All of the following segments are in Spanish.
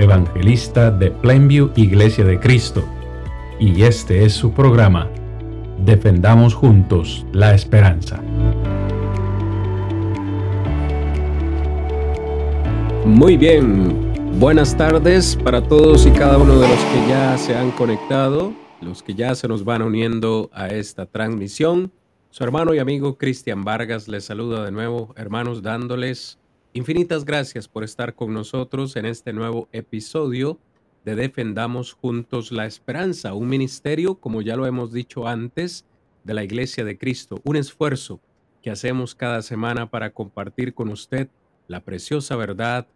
evangelista de Plainview Iglesia de Cristo, y este es su programa, Defendamos Juntos la Esperanza. Muy bien, buenas tardes para todos y cada uno de los que ya se han conectado, los que ya se nos van uniendo a esta transmisión. Su hermano y amigo Cristian Vargas les saluda de nuevo, hermanos, dándoles Infinitas gracias por estar con nosotros en este nuevo episodio de Defendamos Juntos la Esperanza, un ministerio, como ya lo hemos dicho antes, de la Iglesia de Cristo, un esfuerzo que hacemos cada semana para compartir con usted la preciosa verdad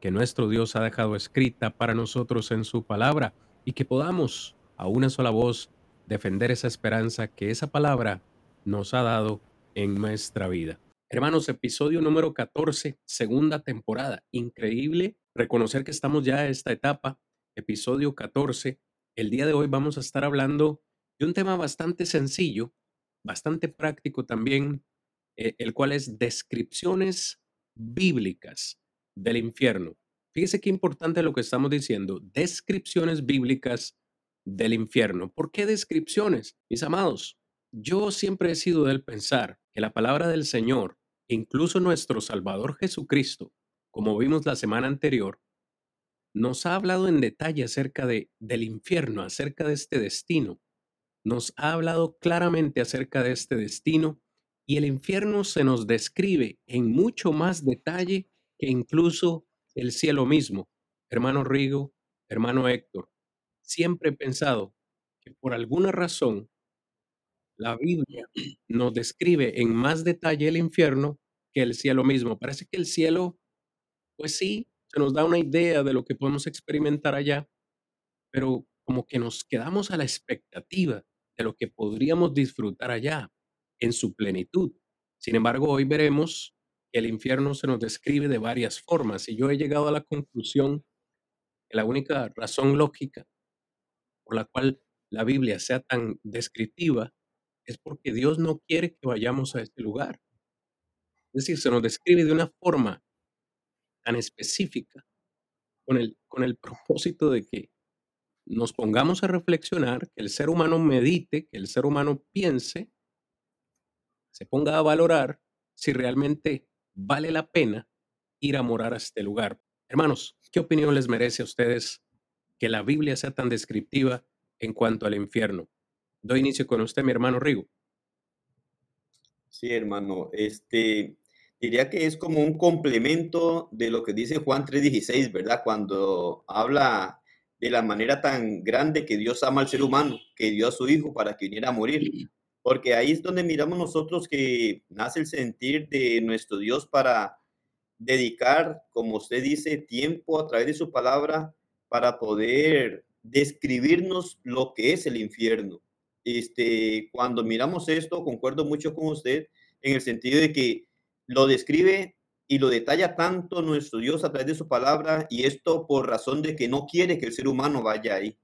que nuestro Dios ha dejado escrita para nosotros en su palabra y que podamos a una sola voz defender esa esperanza que esa palabra nos ha dado en nuestra vida. Hermanos, episodio número 14, segunda temporada. Increíble reconocer que estamos ya en esta etapa, episodio 14. El día de hoy vamos a estar hablando de un tema bastante sencillo, bastante práctico también, eh, el cual es descripciones bíblicas del infierno. Fíjese qué importante lo que estamos diciendo, descripciones bíblicas del infierno. ¿Por qué descripciones? Mis amados, yo siempre he sido del pensar que la palabra del Señor, incluso nuestro Salvador Jesucristo, como vimos la semana anterior, nos ha hablado en detalle acerca de, del infierno, acerca de este destino. Nos ha hablado claramente acerca de este destino y el infierno se nos describe en mucho más detalle que incluso el cielo mismo. Hermano Rigo, hermano Héctor, siempre he pensado que por alguna razón la Biblia nos describe en más detalle el infierno que el cielo mismo. Parece que el cielo, pues sí, se nos da una idea de lo que podemos experimentar allá, pero como que nos quedamos a la expectativa de lo que podríamos disfrutar allá en su plenitud. Sin embargo, hoy veremos que el infierno se nos describe de varias formas y yo he llegado a la conclusión que la única razón lógica por la cual la Biblia sea tan descriptiva es porque Dios no quiere que vayamos a este lugar. Es decir, se nos describe de una forma tan específica con el, con el propósito de que nos pongamos a reflexionar, que el ser humano medite, que el ser humano piense, se ponga a valorar si realmente vale la pena ir a morar a este lugar. Hermanos, ¿qué opinión les merece a ustedes que la Biblia sea tan descriptiva en cuanto al infierno? Doy inicio con usted, mi hermano Rigo. Sí, hermano. Este, diría que es como un complemento de lo que dice Juan 3:16, ¿verdad? Cuando habla de la manera tan grande que Dios ama al ser humano, que dio a su Hijo para que viniera a morir. Porque ahí es donde miramos nosotros que nace el sentir de nuestro Dios para dedicar, como usted dice, tiempo a través de su palabra para poder describirnos lo que es el infierno este, cuando miramos esto, concuerdo mucho con usted en el sentido de que lo describe y lo detalla tanto nuestro Dios a través de su palabra y esto por razón de que no quiere que el ser humano vaya ahí.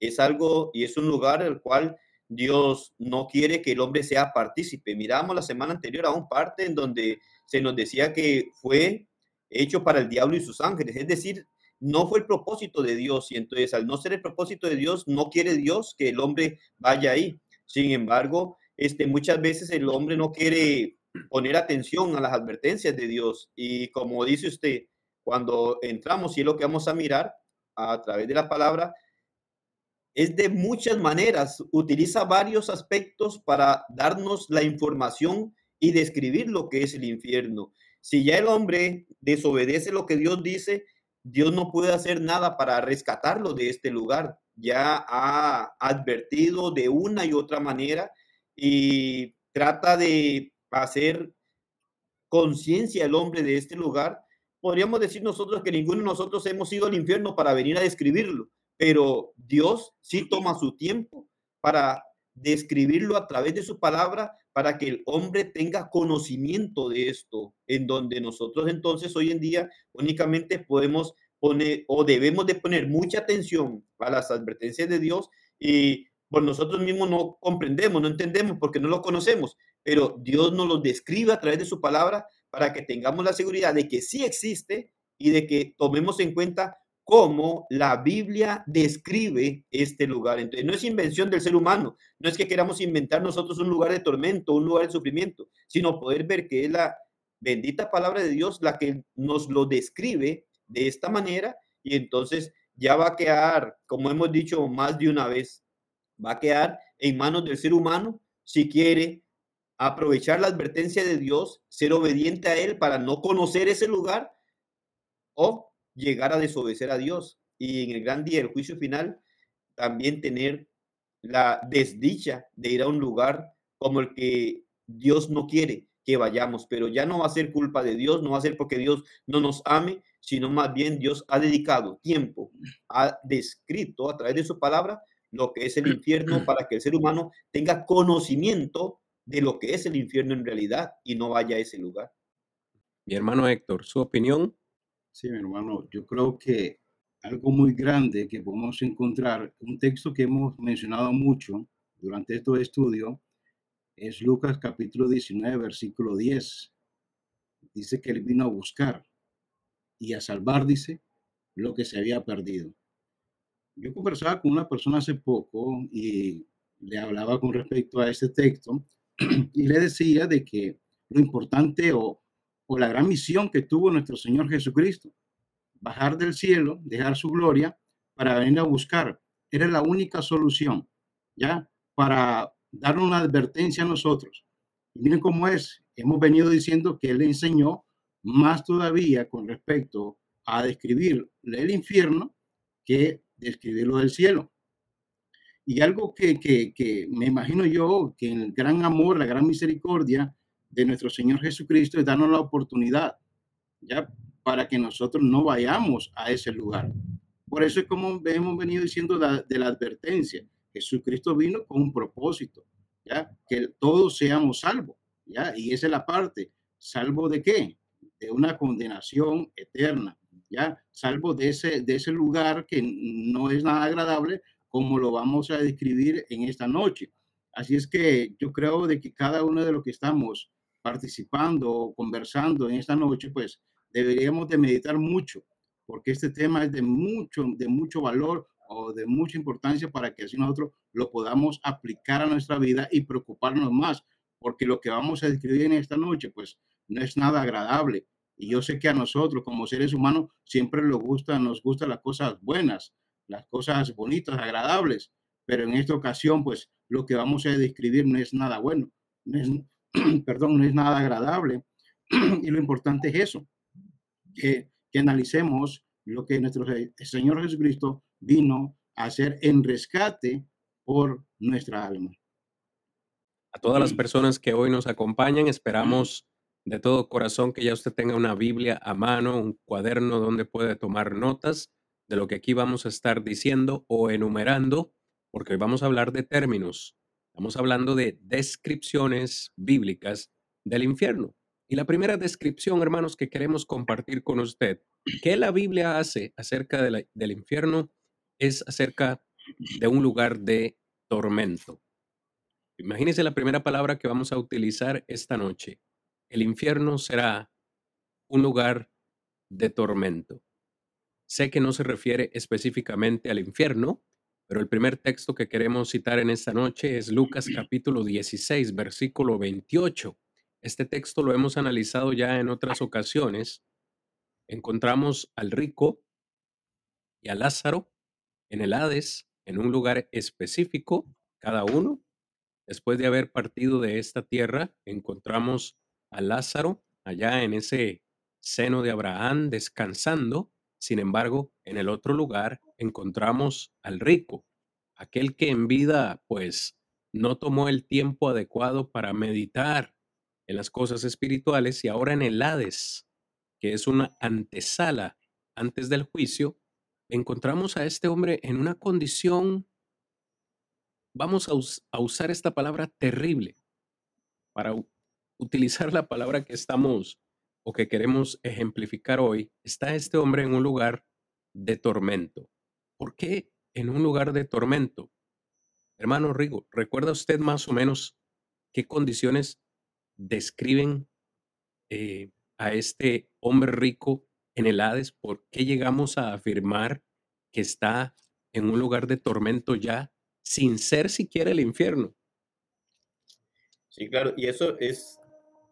Es algo y es un lugar al cual Dios no quiere que el hombre sea partícipe. Miramos la semana anterior a un parte en donde se nos decía que fue hecho para el diablo y sus ángeles, es decir, no fue el propósito de Dios y entonces al no ser el propósito de Dios, no quiere Dios que el hombre vaya ahí. Sin embargo, este, muchas veces el hombre no quiere poner atención a las advertencias de Dios y como dice usted, cuando entramos y es lo que vamos a mirar a través de la palabra, es de muchas maneras, utiliza varios aspectos para darnos la información y describir lo que es el infierno. Si ya el hombre desobedece lo que Dios dice, Dios no puede hacer nada para rescatarlo de este lugar. Ya ha advertido de una y otra manera y trata de hacer conciencia al hombre de este lugar podríamos decir nosotros que ninguno de nosotros hemos ido al infierno para venir a describirlo, pero Dios sí toma su tiempo para describirlo a través de su palabra para que el hombre tenga conocimiento de esto, en donde nosotros entonces hoy en día únicamente podemos poner o debemos de poner mucha atención a las advertencias de Dios y por nosotros mismos no comprendemos, no entendemos porque no lo conocemos, pero Dios nos lo describe a través de su palabra para que tengamos la seguridad de que sí existe y de que tomemos en cuenta cómo la Biblia describe este lugar. Entonces, no es invención del ser humano, no es que queramos inventar nosotros un lugar de tormento, un lugar de sufrimiento, sino poder ver que es la bendita palabra de Dios la que nos lo describe de esta manera y entonces ya va a quedar, como hemos dicho más de una vez, va a quedar en manos del ser humano si quiere aprovechar la advertencia de Dios, ser obediente a Él para no conocer ese lugar o llegar a desobedecer a Dios y en el gran día del juicio final también tener la desdicha de ir a un lugar como el que Dios no quiere que vayamos, pero ya no va a ser culpa de Dios, no va a ser porque Dios no nos ame, sino más bien Dios ha dedicado tiempo, ha descrito a través de su palabra lo que es el infierno para que el ser humano tenga conocimiento de lo que es el infierno en realidad y no vaya a ese lugar. Mi hermano Héctor, su opinión Sí, mi hermano, yo creo que algo muy grande que podemos encontrar, un texto que hemos mencionado mucho durante este estudio, es Lucas capítulo 19, versículo 10. Dice que él vino a buscar y a salvar, dice, lo que se había perdido. Yo conversaba con una persona hace poco y le hablaba con respecto a este texto y le decía de que lo importante o o la gran misión que tuvo nuestro Señor Jesucristo, bajar del cielo, dejar su gloria para venir a buscar. Era la única solución, ¿ya? Para dar una advertencia a nosotros. Y miren cómo es. Hemos venido diciendo que Él enseñó más todavía con respecto a describir el infierno que describirlo del cielo. Y algo que, que, que me imagino yo, que el gran amor, la gran misericordia de nuestro Señor Jesucristo es darnos la oportunidad, ya, para que nosotros no vayamos a ese lugar. Por eso es como hemos venido diciendo de la advertencia. Jesucristo vino con un propósito, ya, que todos seamos salvos, ya, y esa es la parte. ¿Salvo de qué? De una condenación eterna, ya, salvo de ese, de ese lugar que no es nada agradable, como lo vamos a describir en esta noche. Así es que yo creo de que cada uno de los que estamos participando o conversando en esta noche, pues deberíamos de meditar mucho, porque este tema es de mucho, de mucho valor o de mucha importancia para que así nosotros lo podamos aplicar a nuestra vida y preocuparnos más, porque lo que vamos a describir en esta noche, pues no es nada agradable. Y yo sé que a nosotros como seres humanos siempre nos gusta, gustan las cosas buenas, las cosas bonitas, agradables, pero en esta ocasión, pues lo que vamos a describir no es nada bueno, perdón, no es nada agradable. y lo importante es eso, que, que analicemos lo que nuestro Señor Jesucristo vino a hacer en rescate por nuestra alma. A todas las personas que hoy nos acompañan, esperamos de todo corazón que ya usted tenga una Biblia a mano, un cuaderno donde puede tomar notas de lo que aquí vamos a estar diciendo o enumerando, porque hoy vamos a hablar de términos Estamos hablando de descripciones bíblicas del infierno. Y la primera descripción, hermanos, que queremos compartir con usted, que la Biblia hace acerca del infierno, es acerca de un lugar de tormento. Imagínense la primera palabra que vamos a utilizar esta noche. El infierno será un lugar de tormento. Sé que no se refiere específicamente al infierno, pero el primer texto que queremos citar en esta noche es Lucas capítulo 16, versículo 28. Este texto lo hemos analizado ya en otras ocasiones. Encontramos al rico y a Lázaro en el Hades, en un lugar específico, cada uno. Después de haber partido de esta tierra, encontramos a Lázaro allá en ese seno de Abraham descansando sin embargo, en el otro lugar encontramos al rico, aquel que en vida pues no tomó el tiempo adecuado para meditar en las cosas espirituales y ahora en el Hades que es una antesala antes del juicio, encontramos a este hombre en una condición, vamos a, usar esta palabra terrible para utilizar la palabra que estamos o que queremos ejemplificar hoy. Está este hombre en un lugar de tormento. ¿Por qué en un lugar de tormento? Hermano Rigo, ¿recuerda usted más o menos qué condiciones describen eh, a este hombre rico en el Hades? ¿Por qué llegamos a afirmar que está en un lugar de tormento ya sin ser siquiera el infierno? Sí, claro, y eso es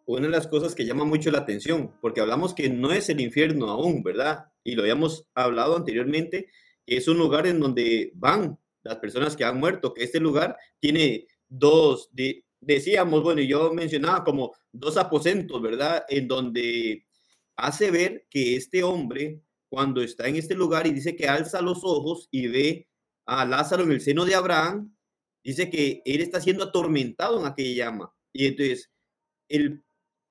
una de las cosas que llama mucho la atención, porque hablamos que no es el infierno aún, ¿verdad? Y lo habíamos hablado anteriormente, es un lugar en donde van las personas que han muerto, que este lugar tiene dos, decíamos, bueno, yo mencionaba como dos aposentos, ¿verdad? En donde hace ver que este hombre, cuando está en este lugar y dice que alza los ojos y ve a Lázaro en el seno de Abraham, dice que él está siendo atormentado en aquella llama. Y entonces, el,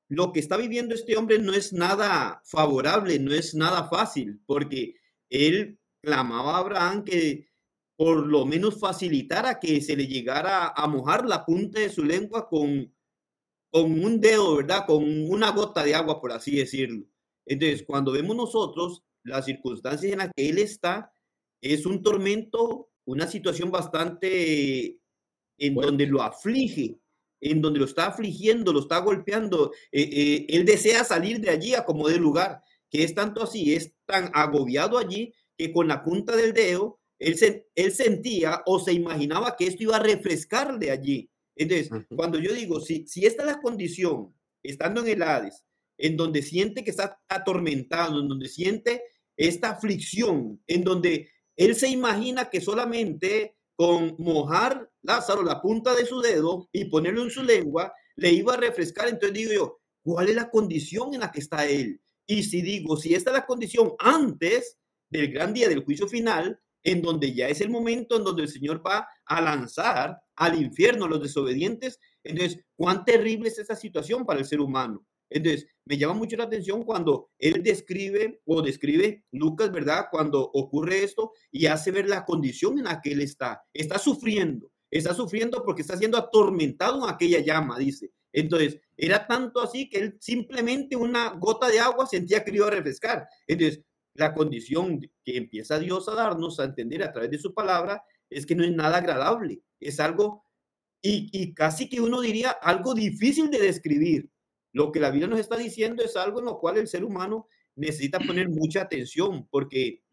lo que está viviendo este hombre no es nada favorable, no es nada fácil, porque él clamaba a Abraham que por lo menos facilitara que se le llegara a mojar la punta de su lengua con, con un dedo, ¿verdad? Con una gota de agua, por así decirlo. Entonces, cuando vemos nosotros las circunstancias en las que él está, es un tormento, una situación bastante en donde lo aflige, en donde lo está afligiendo, lo está golpeando. Eh, eh, él desea salir de allí a como de lugar, que es tanto así, es tan agobiado allí que con la punta del dedo él, sentía o se imaginaba que esto iba a refrescar de allí. Entonces, cuando yo digo, si, si esta es la condición, estando en el Hades, en donde siente que está atormentado, en donde siente esta aflicción, en donde él se imagina que solamente con mojar Lázaro la punta de su dedo y ponerlo en su lengua, le iba a refrescar. Entonces digo yo, ¿cuál es la condición en la que está él? Y si digo, si esta es la condición antes del gran día del juicio final, en donde ya es el momento en donde el Señor va a lanzar al infierno a los desobedientes. Entonces, cuán terrible es esa situación para el ser humano. Entonces, me llama mucho la atención cuando él describe o describe Lucas, ¿verdad? Cuando ocurre esto y hace ver la condición en la que él está. Está sufriendo, está sufriendo porque está siendo atormentado en aquella llama, dice. Entonces, era tanto así que él simplemente una gota de agua sentía que iba a refrescar. Entonces, la condición que empieza Dios a darnos a entender a través de su palabra es que no es nada agradable, es algo, y, casi que uno diría algo difícil de describir. Lo que la Biblia nos está diciendo es algo en lo cual el ser humano necesita poner mucha atención porque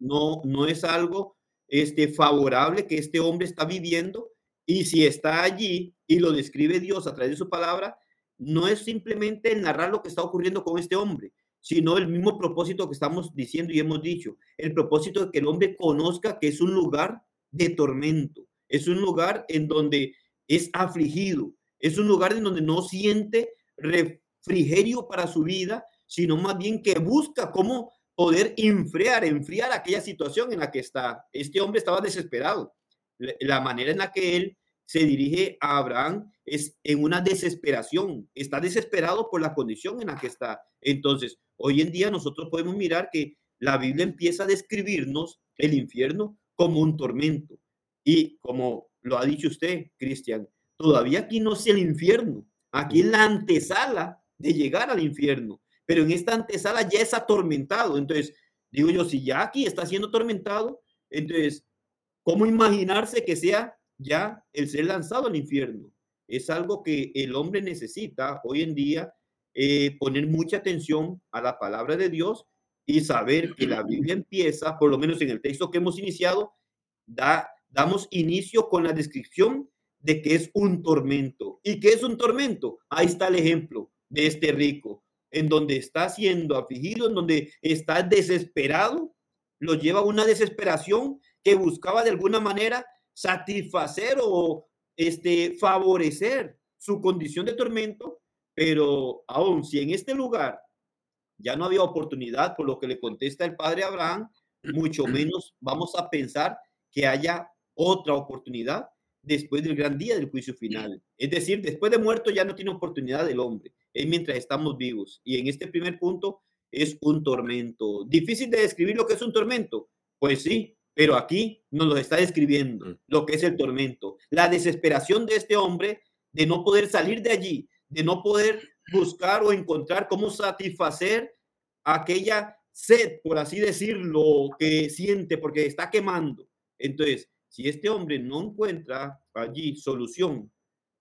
no, no es algo este, favorable que este hombre está viviendo y si está allí y lo describe Dios a través de su palabra, no es simplemente narrar lo que está ocurriendo con este hombre, sino el mismo propósito que estamos diciendo y hemos dicho, el propósito de que el hombre conozca que es un lugar de tormento, es un lugar en donde es afligido, es un lugar en donde no siente refrigerio para su vida, sino más bien que busca cómo poder enfriar, enfriar aquella situación en la que está. Este hombre estaba desesperado. La manera en la que él se dirige a Abraham es en una desesperación, está desesperado por la condición en la que está. Entonces, hoy en día nosotros podemos mirar que la Biblia empieza a describirnos el infierno como un tormento. Y como lo ha dicho usted, Cristian, todavía aquí no es el infierno, aquí es la antesala de llegar al infierno, pero en esta antesala ya es atormentado. Entonces, digo yo, si ya aquí está siendo atormentado, entonces, ¿cómo imaginarse que sea ya el ser lanzado al infierno. Es algo que el hombre necesita hoy en día eh, poner mucha atención a la palabra de Dios y saber que la Biblia empieza, por lo menos en el texto que hemos iniciado, da, damos inicio con la descripción de que es un tormento. ¿Y qué es un tormento? Ahí está el ejemplo de este rico, en donde está siendo afligido, en donde está desesperado, lo lleva a una desesperación que buscaba de alguna manera satisfacer o este, favorecer su condición de tormento, pero aún si en este lugar ya no había oportunidad, por lo que le contesta el padre Abraham, mucho menos vamos a pensar que haya otra oportunidad después del gran día del juicio final. Es decir, después de muerto ya no tiene oportunidad el hombre, es mientras estamos vivos. Y en este primer punto es un tormento. Difícil de describir lo que es un tormento. Pues sí, pero aquí nos lo está describiendo, mm. lo que es el tormento. La desesperación de este hombre de no poder salir de allí, de no poder buscar o encontrar cómo satisfacer aquella sed, por así decirlo, que siente porque está quemando. Entonces, si este hombre no encuentra allí solución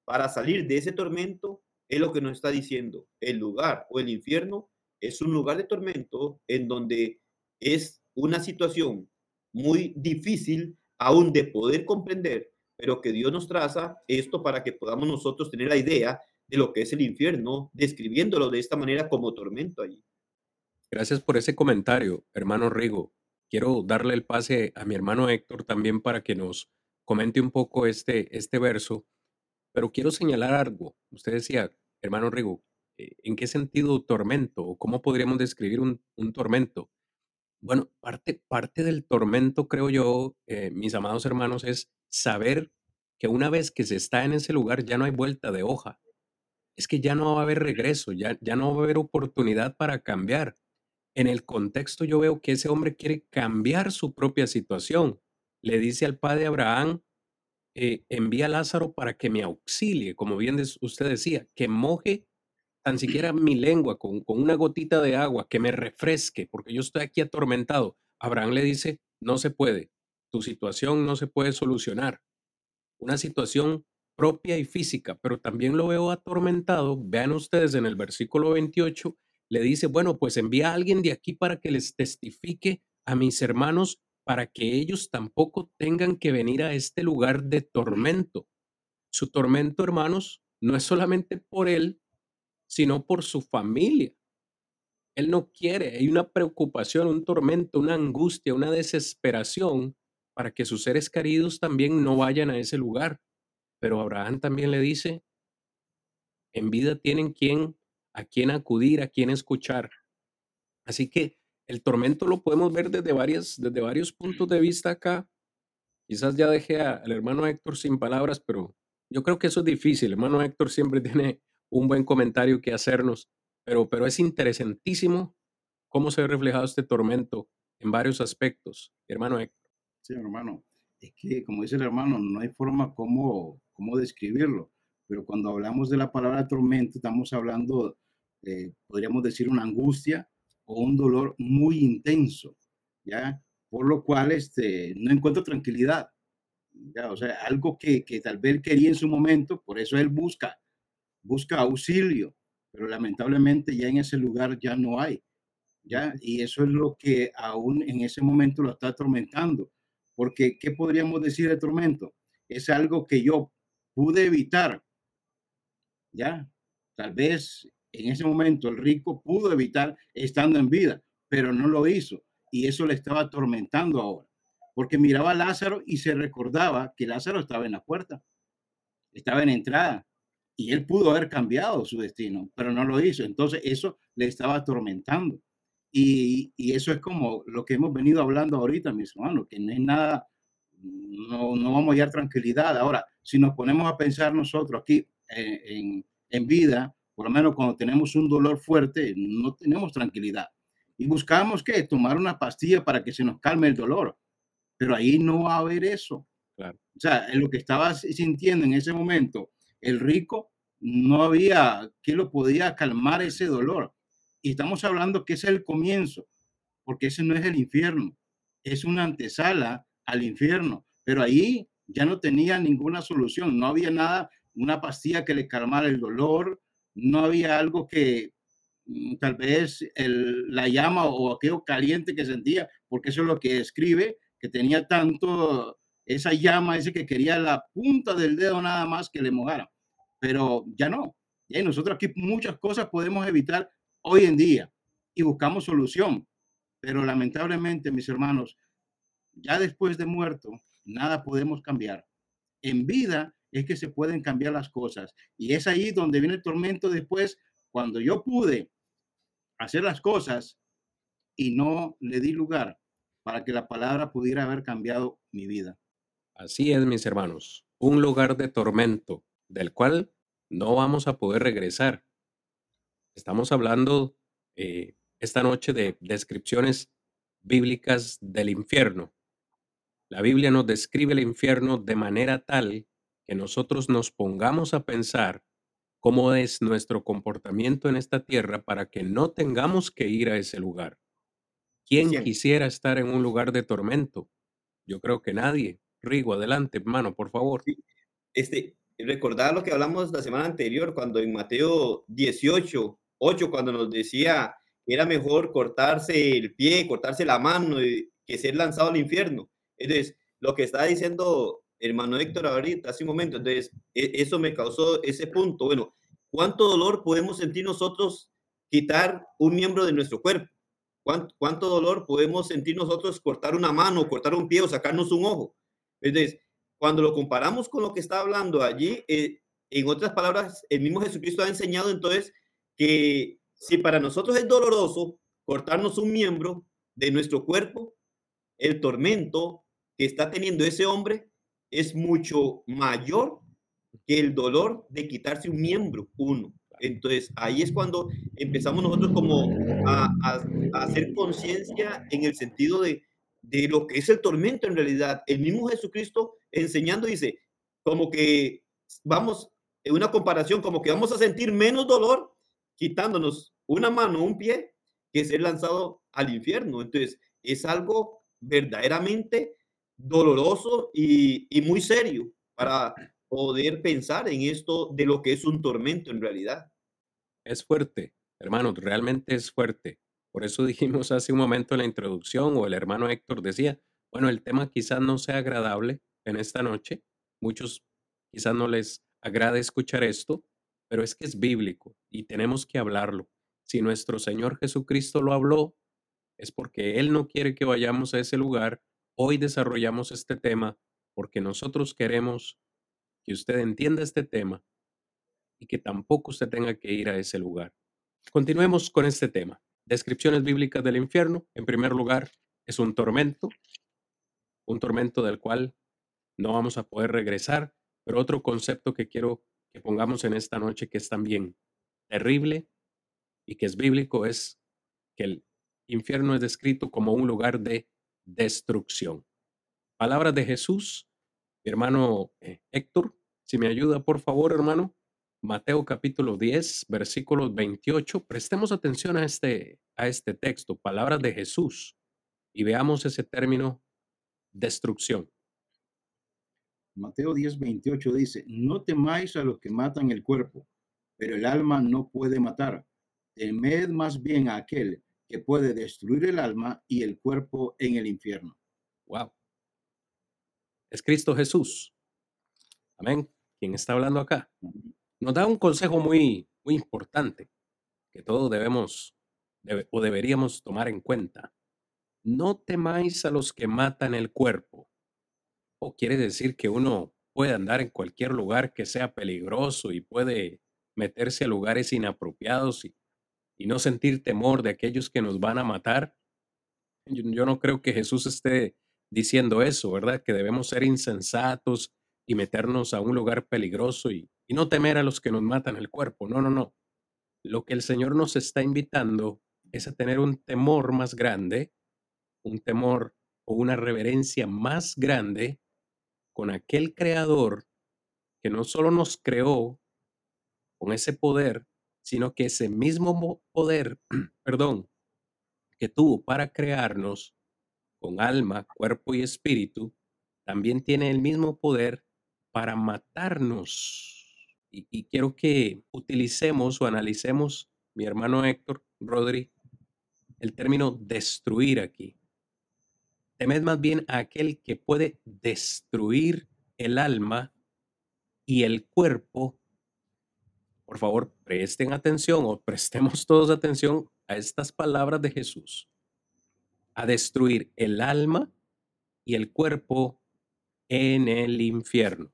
para salir de ese tormento, es lo que nos está diciendo. El lugar o el infierno es un lugar de tormento en donde es una situación muy difícil aún de poder comprender, pero que Dios nos traza esto para que podamos nosotros tener la idea de lo que es el infierno, describiéndolo de esta manera como tormento allí. Gracias por ese comentario, hermano Rigo. Quiero darle el pase a mi hermano Héctor también para que nos comente un poco este, este verso, pero quiero señalar algo. Usted decía, hermano Rigo, eh, ¿en qué sentido tormento o cómo podríamos describir un, un tormento? Bueno, parte, parte del tormento, creo yo, eh, mis amados hermanos, es saber que una vez que se está en ese lugar ya no hay vuelta de hoja. Es que ya no va a haber regreso, ya, ya no va a haber oportunidad para cambiar. En el contexto yo veo que ese hombre quiere cambiar su propia situación. Le dice al padre Abraham, eh, envía a Lázaro para que me auxilie, como bien usted decía, que moje tan siquiera mi lengua con, con una gotita de agua, que me refresque, porque yo estoy aquí atormentado. Abraham le dice, no se puede, tu situación no se puede solucionar. Una situación propia y física, pero también lo veo atormentado. Vean ustedes en el versículo 28, le dice, bueno, pues envía a alguien de aquí para que les testifique a mis hermanos para que ellos tampoco tengan que venir a este lugar de tormento. Su tormento, hermanos, no es solamente por él, sino por su familia. Él no quiere, hay una preocupación, un tormento, una angustia, una desesperación para que sus seres queridos también no vayan a ese lugar. Pero Abraham también le dice, en vida tienen quien, a quien acudir, a quien escuchar. Así que el tormento lo podemos ver desde, varias, desde varios puntos de vista acá. Quizás ya dejé al hermano Héctor sin palabras, pero yo creo que eso es difícil. El hermano Héctor siempre tiene un buen comentario que hacernos, pero, pero es interesantísimo cómo se ve reflejado este tormento en varios aspectos. Hermano Héctor. Sí, hermano. Es que, como dice el hermano, no hay forma como, cómo describirlo, pero cuando hablamos de la palabra tormento, estamos hablando, eh, podríamos decir, una angustia o un dolor muy intenso, ¿ya? Por lo cual este, no encuentro tranquilidad. ¿ya? O sea, algo que, que tal vez quería en su momento, por eso él busca busca auxilio, pero lamentablemente ya en ese lugar ya no hay. ¿ya? Y eso es lo que aún en ese momento lo está atormentando. Porque, ¿qué podríamos decir de tormento? Es algo que yo pude evitar. ¿Ya? Tal vez en ese momento el rico pudo evitar estando en vida, pero no lo hizo. Y eso le estaba atormentando ahora. Porque miraba a Lázaro y se recordaba que Lázaro estaba en la puerta, estaba en entrada, y él pudo haber cambiado su destino, pero no lo hizo. Entonces eso le estaba atormentando. Y, y, eso es como lo que hemos venido hablando ahorita, mis hermanos, que no es nada, no, no vamos a hallar tranquilidad. Ahora, si nos ponemos a pensar nosotros aquí eh, en, en, vida, por lo menos cuando tenemos un dolor fuerte, no tenemos tranquilidad. Y buscamos que tomar una pastilla para que se nos calme el dolor. Pero ahí no va a haber eso. Claro. O sea, lo que estaba sintiendo en ese momento el rico no había que lo podía calmar ese dolor. Y estamos hablando que ese es el comienzo, porque ese no es el infierno, es una antesala al infierno. Pero ahí ya no tenía ninguna solución, no había nada, una pastilla que le calmara el dolor, no había algo que mm, tal vez la llama o aquello caliente que sentía, porque eso es lo que escribe, que tenía tanto esa llama, ese que quería la punta del dedo nada más que le mojara. Pero ya no. Y nosotros aquí muchas cosas podemos evitar hoy en día y buscamos solución. Pero lamentablemente, mis hermanos, ya después de muerto, nada podemos cambiar. En vida es que se pueden cambiar las cosas. Y es ahí donde viene el tormento después, cuando yo pude hacer las cosas y no le di lugar para que la palabra pudiera haber cambiado mi vida. Así es, mis hermanos, un lugar de tormento del cual no vamos a poder regresar. Estamos hablando eh, esta noche de descripciones bíblicas del infierno. La Biblia nos describe el infierno de manera tal que nosotros nos pongamos a pensar cómo es nuestro comportamiento en esta tierra para que no tengamos que ir a ese lugar. ¿Quién quisiera estar en un lugar de tormento? Yo creo que nadie. Rigo, adelante, hermano, por favor. Este, recordar lo que hablamos la semana anterior, cuando en Mateo 18, 8, cuando nos decía que era mejor cortarse el pie, cortarse la mano, que ser lanzado al infierno. Entonces, lo que está diciendo hermano Héctor ahorita, hace un momento, entonces, e, eso me causó ese punto. Bueno, ¿cuánto dolor podemos sentir nosotros quitar un miembro de nuestro cuerpo? ¿Cuánto, dolor podemos sentir nosotros cortar una mano, cortar un pie o sacarnos un ojo? Entonces, cuando lo comparamos con lo que está hablando allí, eh, en otras palabras, el mismo Jesucristo ha enseñado entonces que si para nosotros es doloroso cortarnos un miembro de nuestro cuerpo, el tormento que está teniendo ese hombre es mucho mayor que el dolor de quitarse un miembro, uno. Entonces, ahí es cuando empezamos nosotros como a, hacer conciencia en el sentido de, de lo que es el tormento en realidad. El mismo Jesucristo enseñando dice, como que vamos, en una comparación, como que vamos a sentir menos dolor quitándonos una mano, un pie, que ser lanzado al infierno. Entonces, es algo verdaderamente doloroso y, muy serio para poder pensar en esto de lo que es un tormento en realidad. Es fuerte, hermanos, realmente es fuerte. Por eso dijimos hace un momento en la introducción, o el hermano Héctor decía, bueno, el tema quizás no sea agradable en esta noche, muchos quizás no les agrade escuchar esto, pero es que es bíblico y tenemos que hablarlo. Si nuestro Señor Jesucristo lo habló, es porque Él no quiere que vayamos a ese lugar Hoy desarrollamos este tema porque nosotros queremos que usted entienda este tema y que tampoco usted tenga que ir a ese lugar. Continuemos con este tema. Descripciones bíblicas del infierno. En primer lugar, es un tormento, un tormento del cual no vamos a poder regresar, pero otro concepto que quiero que pongamos en esta noche que es también terrible y que es bíblico es que el infierno es descrito como un lugar de destrucción. Palabras de Jesús, mi hermano eh, Héctor, si me ayuda, por favor, hermano. Mateo capítulo 10, versículos 28. Prestemos atención a este, a este texto, palabras de Jesús, y veamos ese término destrucción. Mateo 10, 28 dice, no temáis a los que matan el cuerpo, pero el alma no puede matar. Temed más bien a aquel que puede destruir el alma y el cuerpo en el infierno. Wow. Es Cristo Jesús. Amén. Quien está hablando acá. Nos da un consejo muy, muy importante que todos debemos o deberíamos tomar en cuenta. No temáis a los que matan el cuerpo. O quiere decir que uno puede andar en cualquier lugar que sea peligroso y puede meterse a lugares inapropiados y y no sentir temor de aquellos que nos van a matar. Yo, no creo que Jesús esté diciendo eso, ¿verdad? Que debemos ser insensatos y meternos a un lugar peligroso y, y no temer a los que nos matan el cuerpo. No, no, no. Lo que el Señor nos está invitando es a tener un temor más grande, un temor o una reverencia más grande con aquel creador que no solo nos creó con ese poder, sino que ese mismo poder, perdón, que tuvo para crearnos con alma, cuerpo y espíritu, también tiene el mismo poder para matarnos. Y, quiero que utilicemos o analicemos, mi hermano Héctor, Rodri, el término destruir aquí. Temed más bien a aquel que puede destruir el alma y el cuerpo por favor, presten atención o prestemos todos atención a estas palabras de Jesús. A destruir el alma y el cuerpo en el infierno.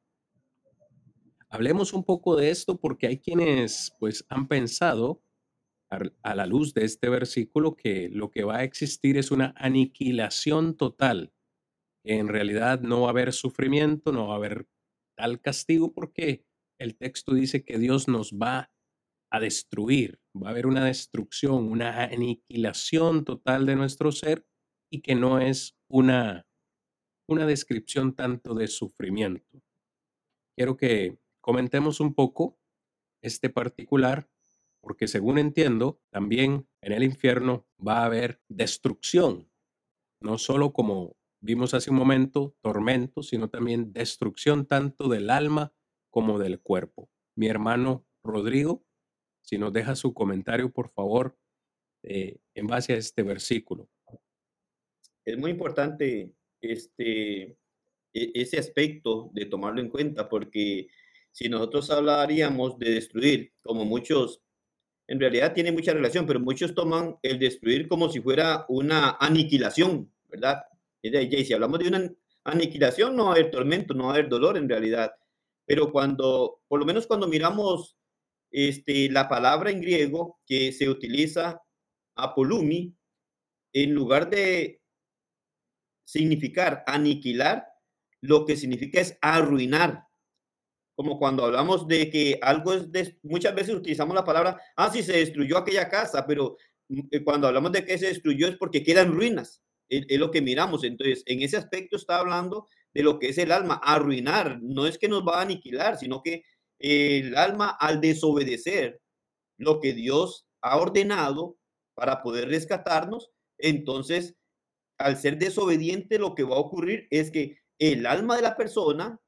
Hablemos un poco de esto porque hay quienes pues han pensado a la luz de este versículo que lo que va a existir es una aniquilación total. En realidad no va a haber sufrimiento, no va a haber tal castigo porque el texto dice que Dios nos va a destruir, va a haber una destrucción, una aniquilación total de nuestro ser y que no es una, una descripción tanto de sufrimiento. Quiero que comentemos un poco este particular, porque según entiendo, también en el infierno va a haber destrucción, no solo como vimos hace un momento, tormento, sino también destrucción tanto del alma como del cuerpo. Mi hermano Rodrigo, si nos deja su comentario, por favor, eh, en base a este versículo. Es muy importante este, e, ese aspecto de tomarlo en cuenta, porque si nosotros hablaríamos de destruir, como muchos, en realidad tiene mucha relación, pero muchos toman el destruir como si fuera una aniquilación, ¿verdad? Y si hablamos de una aniquilación, no va a haber tormento, no va a haber dolor en realidad. Pero cuando, por lo menos cuando miramos este, la palabra en griego que se utiliza, apolumi, en lugar de significar aniquilar, lo que significa es arruinar. Como cuando hablamos de que algo es, muchas veces utilizamos la palabra, ah, sí, se destruyó aquella casa, pero mm, eh, cuando hablamos de que se destruyó es porque quedan ruinas, es, es lo que miramos. Entonces, en ese aspecto está hablando de lo que es el alma, arruinar, no es que nos va a aniquilar, sino que el alma al desobedecer lo que Dios ha ordenado para poder rescatarnos, entonces al ser desobediente lo que va a ocurrir es que el alma de la persona,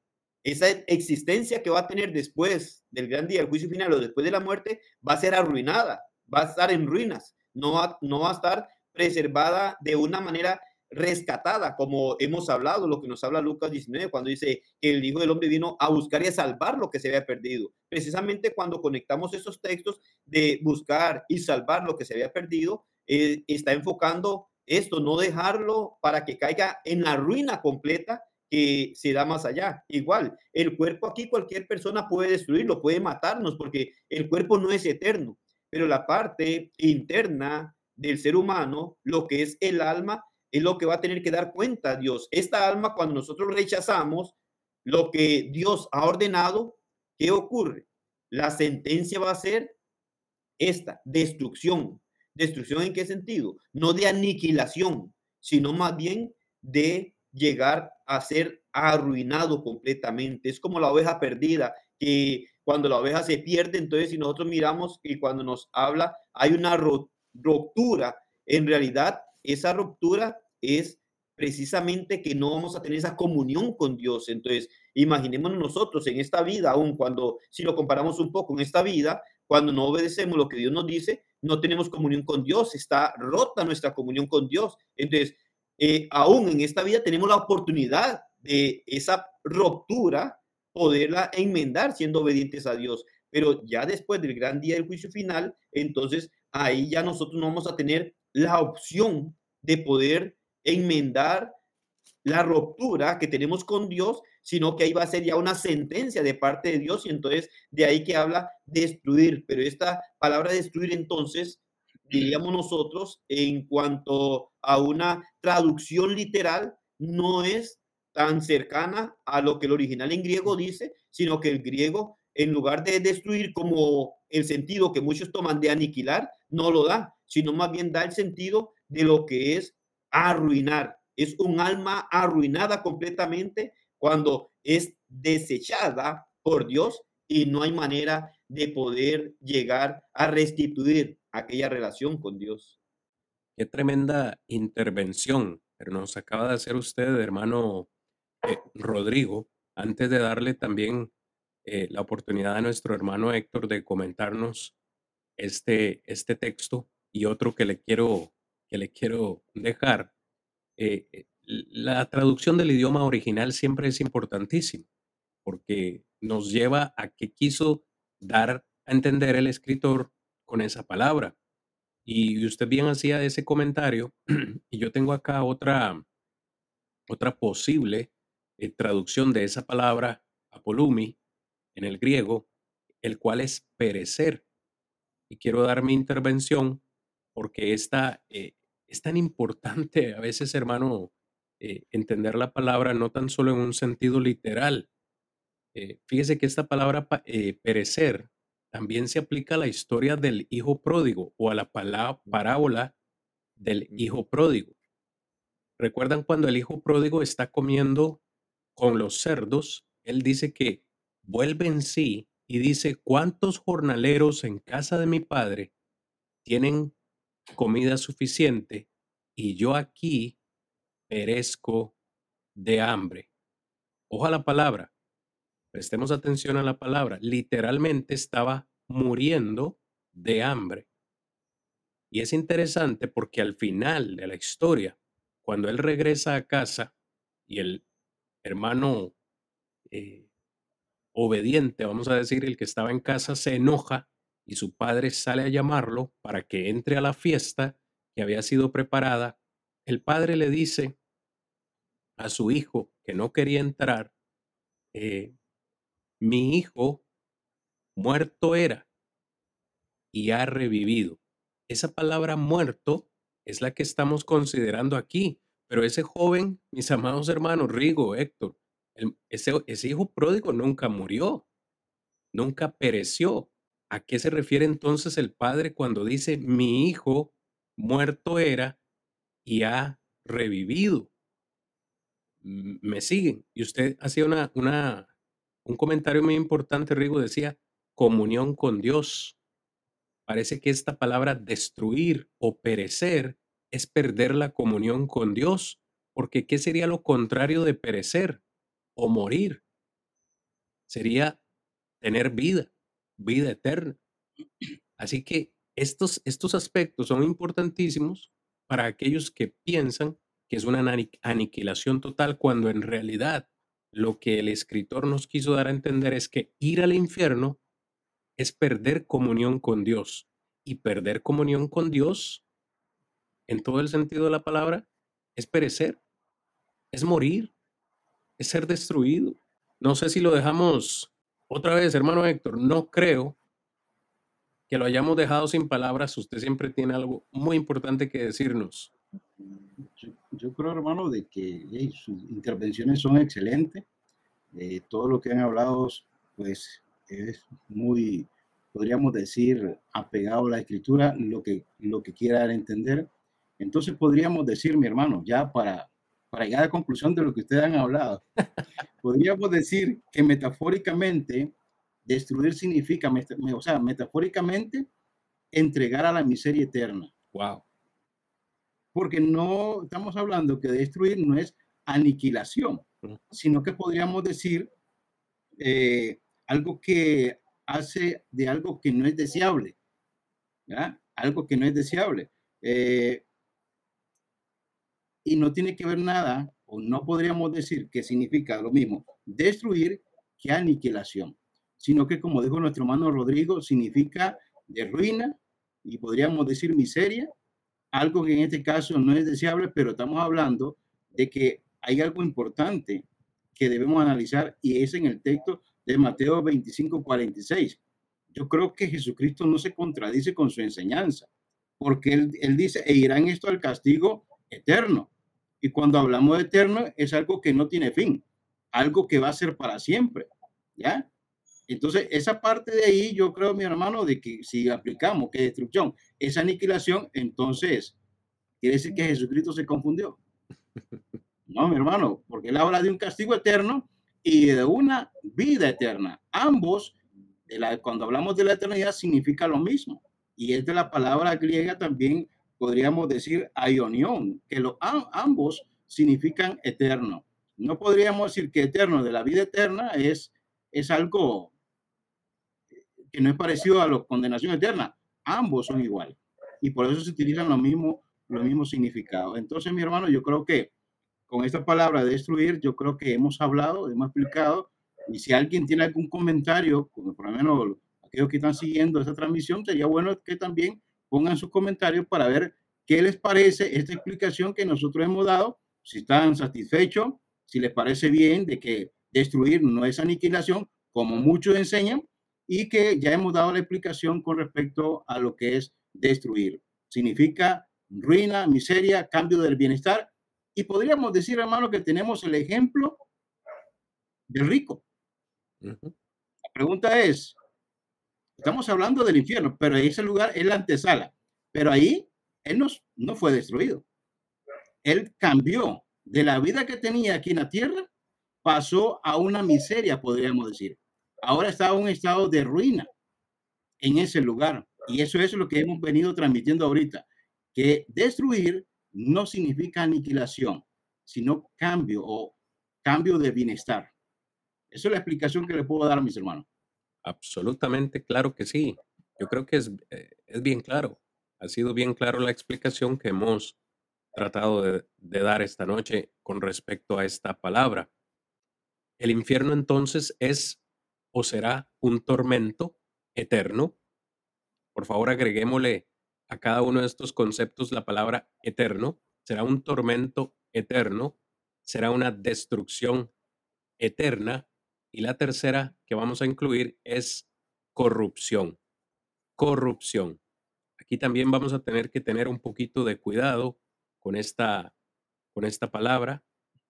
esa existencia que va a tener después del gran día del juicio final o después de la muerte, va a ser arruinada, va a estar en ruinas, no va, no va a estar preservada de una manera rescatada, como hemos hablado, lo que nos habla Lucas 19, cuando dice que el Hijo del Hombre vino a buscar y a salvar lo que se había perdido. Precisamente cuando conectamos esos textos de buscar y salvar lo que se había perdido, eh, está enfocando esto, no dejarlo para que caiga en la ruina completa que se da más allá. Igual, el cuerpo aquí cualquier persona puede destruirlo, puede matarnos, porque el cuerpo no es eterno, pero la parte interna del ser humano, lo que es el alma, es lo que va a tener que dar cuenta Dios. Esta alma, cuando nosotros rechazamos lo que Dios ha ordenado, ¿qué ocurre? La sentencia va a ser esta, destrucción. ¿Destrucción en qué sentido? No de aniquilación, sino más bien de llegar a ser arruinado completamente. Es como la oveja perdida, que cuando la oveja se pierde, entonces si nosotros miramos y cuando nos habla, hay una ruptura, en realidad esa ruptura es precisamente que no vamos a tener esa comunión con Dios. Entonces, imaginémonos nosotros en esta vida, aún cuando, si lo comparamos un poco en esta vida, cuando no obedecemos lo que Dios nos dice, no tenemos comunión con Dios, está rota nuestra comunión con Dios. Entonces, eh, aún en esta vida tenemos la oportunidad de esa ruptura, poderla enmendar siendo obedientes a Dios. Pero ya después del gran día del juicio final, entonces ahí ya nosotros no vamos a tener la opción de poder enmendar la ruptura que tenemos con Dios, sino que ahí va a ser ya una sentencia de parte de Dios y entonces de ahí que habla destruir, pero esta palabra destruir entonces, diríamos nosotros, en cuanto a una traducción literal, no es tan cercana a lo que el original en griego dice, sino que el griego, en lugar de destruir como el sentido que muchos toman de aniquilar, no lo da, sino más bien da el sentido de lo que es arruinar. Es un alma arruinada completamente cuando es desechada por Dios y no hay manera de poder llegar a restituir aquella relación con Dios. Qué tremenda intervención pero nos acaba de hacer usted, hermano eh, Rodrigo, antes de darle también eh, la oportunidad a nuestro hermano Héctor de comentarnos este, este texto y otro que le quiero que le quiero dejar, eh, eh, la traducción del idioma original siempre es importantísima porque nos lleva a que quiso dar a entender el escritor con esa palabra. Y usted bien hacía ese comentario y yo tengo acá otra, otra posible eh, traducción de esa palabra, apolumi, en el griego, el cual es perecer. Y quiero dar mi intervención porque esta, eh, es tan importante a veces, hermano, eh, entender la palabra no tan solo en un sentido literal. Eh, fíjese que esta palabra perecer también se aplica a la historia del hijo pródigo o a la parábola del hijo pródigo. ¿Recuerdan cuando el hijo pródigo está comiendo con los cerdos? Él dice que vuelve en sí y dice, ¿cuántos jornaleros en casa de mi padre tienen comida suficiente y yo aquí perezco de hambre? Ojo a la palabra, prestemos atención a la palabra, literalmente estaba muriendo de hambre. Y es interesante porque al final de la historia, cuando él regresa a casa y el hermano eh, obediente, vamos a decir, el que estaba en casa, se enoja y su padre sale a llamarlo para que entre a la fiesta que había sido preparada, el padre le dice a su hijo que no quería entrar, eh, mi hijo muerto era y ha revivido. Esa palabra muerto es la que estamos considerando aquí, pero ese joven, mis amados hermanos, Rigo, Héctor, ese, ese hijo pródigo nunca murió, nunca pereció. ¿A qué se refiere entonces el padre cuando dice, mi hijo muerto era y ha revivido? Me siguen. Y usted hacía una, una, un comentario muy importante, Rigo, decía, comunión con Dios. Parece que esta palabra destruir o perecer es perder la comunión con Dios, porque ¿qué sería lo contrario de perecer o morir? Sería tener vida, vida eterna. Así que estos, estos aspectos son importantísimos para aquellos que piensan que es una aniquilación total cuando en realidad lo que el escritor nos quiso dar a entender es que ir al infierno es perder comunión con Dios. Y perder comunión con Dios, en todo el sentido de la palabra, es perecer, es morir, es ser destruido. No sé si lo dejamos otra vez, hermano Héctor, no creo que lo hayamos dejado sin palabras. Usted siempre tiene algo muy importante que decirnos. Yo, creo, hermano, de que sus intervenciones son excelentes. Eh, todo lo que han hablado, pues es muy, podríamos decir, apegado a la escritura, lo que, lo que quiera entender. Entonces podríamos decir, mi hermano, ya para, para llegar a la conclusión de lo que ustedes han hablado, podríamos decir que metafóricamente destruir significa, o sea, metafóricamente entregar a la miseria eterna. Wow. Porque no estamos hablando que destruir no es aniquilación, sino que podríamos decir eh, algo que hace de algo que no es deseable, ¿ya? Algo que no es deseable. Eh, y no tiene que ver nada, o no podríamos decir que significa lo mismo destruir que aniquilación, sino que como dijo nuestro hermano Rodrigo, significa de ruina y podríamos decir miseria, algo que en este caso no es deseable, pero estamos hablando de que hay algo importante que debemos analizar y es en el texto de Mateo 25, 46. Yo creo que Jesucristo no se contradice con su enseñanza, porque él, dice, e irán esto al castigo eterno. Y cuando hablamos de eterno, es algo que no tiene fin, algo que va a ser para siempre, ¿ya? Entonces, esa parte de ahí, yo creo, mi hermano, de que si aplicamos que destrucción es aniquilación, entonces quiere decir que Jesucristo se confundió. No, mi hermano, porque él habla de un castigo eterno y de una vida eterna. Ambos, de la, cuando hablamos de la eternidad, significa lo mismo. Y es de la palabra griega también podríamos decir aionión, que lo, ambos significan eterno. No podríamos decir que eterno de la vida eterna es, es algo que no es parecido a la condenación eterna. Ambos son iguales. Y por eso se utilizan los mismos lo mismo significados. Entonces, mi hermano, yo creo que con esta palabra destruir, yo creo que hemos hablado, hemos explicado, y si alguien tiene algún comentario, por lo menos aquellos que están siguiendo esta transmisión, sería bueno que también pongan sus comentarios para ver qué les parece esta explicación que nosotros hemos dado, si están satisfechos, si les parece bien de que destruir no es aniquilación, como muchos enseñan, y que ya hemos dado la explicación con respecto a lo que es destruir. Significa ruina, miseria, cambio del bienestar y podríamos decir, hermano, que tenemos el ejemplo del rico. La pregunta es, Estamos hablando del infierno, pero ese lugar es la antesala. Pero ahí él no, no fue destruido. Él cambió de la vida que tenía aquí en la tierra, pasó a una miseria, podríamos decir. Ahora está en un estado de ruina en ese lugar. Y eso es lo que hemos venido transmitiendo ahorita, que destruir no significa aniquilación, sino cambio o cambio de bienestar. Esa es la explicación que le puedo dar a mis hermanos. Absolutamente claro que sí. Yo creo que es, eh, es bien claro. Ha sido bien claro la explicación que hemos tratado de, de dar esta noche con respecto a esta palabra. El infierno entonces es o será un tormento eterno. Por favor, agreguémosle a cada uno de estos conceptos la palabra eterno. Será un tormento eterno, será una destrucción eterna. Y la tercera que vamos a incluir es corrupción. Corrupción. Aquí también vamos a tener que tener un poquito de cuidado con esta, con esta palabra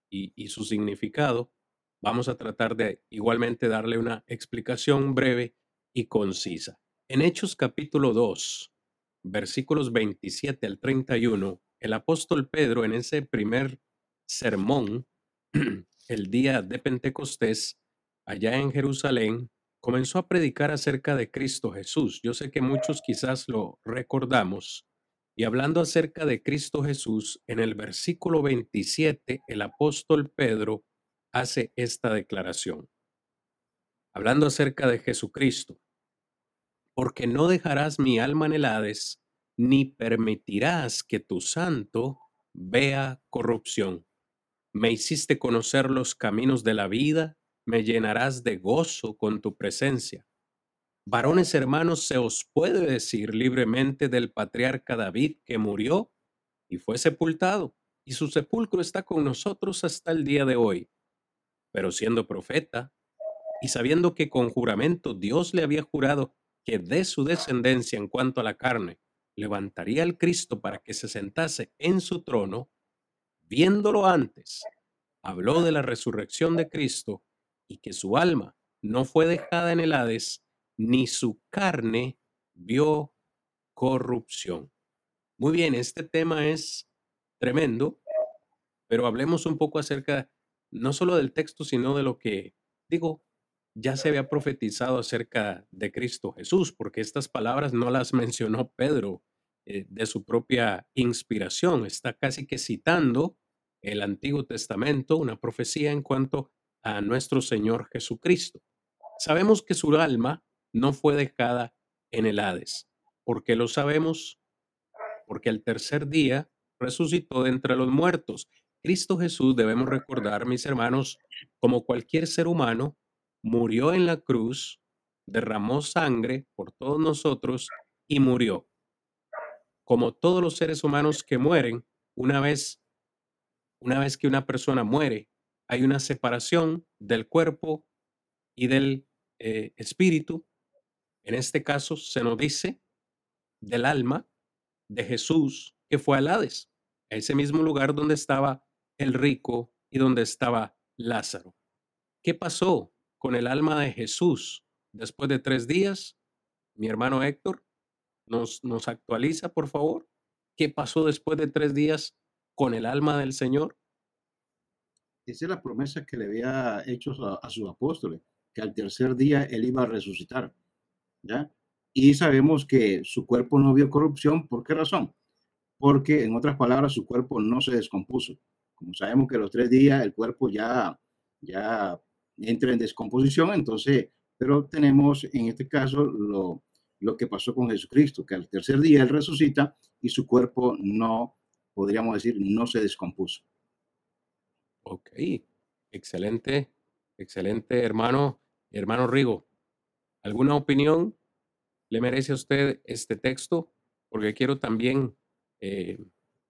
y, su significado. Vamos a tratar de igualmente darle una explicación breve y concisa. En Hechos capítulo 2, versículos 27 al 31, el apóstol Pedro en ese primer sermón, el día de Pentecostés, allá en Jerusalén, comenzó a predicar acerca de Cristo Jesús. Yo sé que muchos quizás lo recordamos. Y hablando acerca de Cristo Jesús, en el versículo 27, el apóstol Pedro hace esta declaración. Hablando acerca de Jesucristo, porque no dejarás mi alma en el ni permitirás que tu santo vea corrupción. Me hiciste conocer los caminos de la vida, me llenarás de gozo con tu presencia. Varones hermanos, se os puede decir libremente del patriarca David que murió y fue sepultado, y su sepulcro está con nosotros hasta el día de hoy. Pero siendo profeta, y sabiendo que con juramento Dios le había jurado que de su descendencia en cuanto a la carne levantaría al Cristo para que se sentase en su trono, viéndolo antes, habló de la resurrección de Cristo y que su alma no fue dejada en el Hades, ni su carne vio corrupción. Muy bien, este tema es tremendo, pero hablemos un poco acerca no solo del texto, sino de lo que, digo, ya se había profetizado acerca de Cristo Jesús, porque estas palabras no las mencionó Pedro eh, de su propia inspiración, está casi que citando el Antiguo Testamento, una profecía en cuanto a nuestro Señor Jesucristo. Sabemos que su alma no fue dejada en el Hades. ¿Por qué lo sabemos? Porque el tercer día resucitó de entre los muertos. Cristo Jesús, debemos recordar, mis hermanos, como cualquier ser humano, murió en la cruz, derramó sangre por todos nosotros y murió. Como todos los seres humanos que mueren, una vez, una vez que una persona muere, hay una separación del cuerpo y del eh, espíritu. En este caso se nos dice del alma de Jesús que fue al Hades, a ese mismo lugar donde estaba el rico y donde estaba Lázaro. ¿Qué pasó con el alma de Jesús después de tres días. Mi hermano Héctor, nos, nos actualiza, por favor. ¿Qué pasó después de tres días con el alma del Señor? Esa es la promesa que le había hecho a, sus apóstoles, que al tercer día él iba a resucitar. ¿ya? Y sabemos que su cuerpo no vio corrupción. ¿Por qué razón? Porque, en otras palabras, su cuerpo no se descompuso. Como sabemos que los tres días el cuerpo ya, ya entra en descomposición, entonces, pero tenemos en este caso lo, lo que pasó con Jesucristo, que al tercer día Él resucita y su cuerpo no, podríamos decir, no se descompuso. Ok, excelente, excelente hermano, hermano Rigo. ¿Alguna opinión le merece a usted este texto? Porque quiero también eh,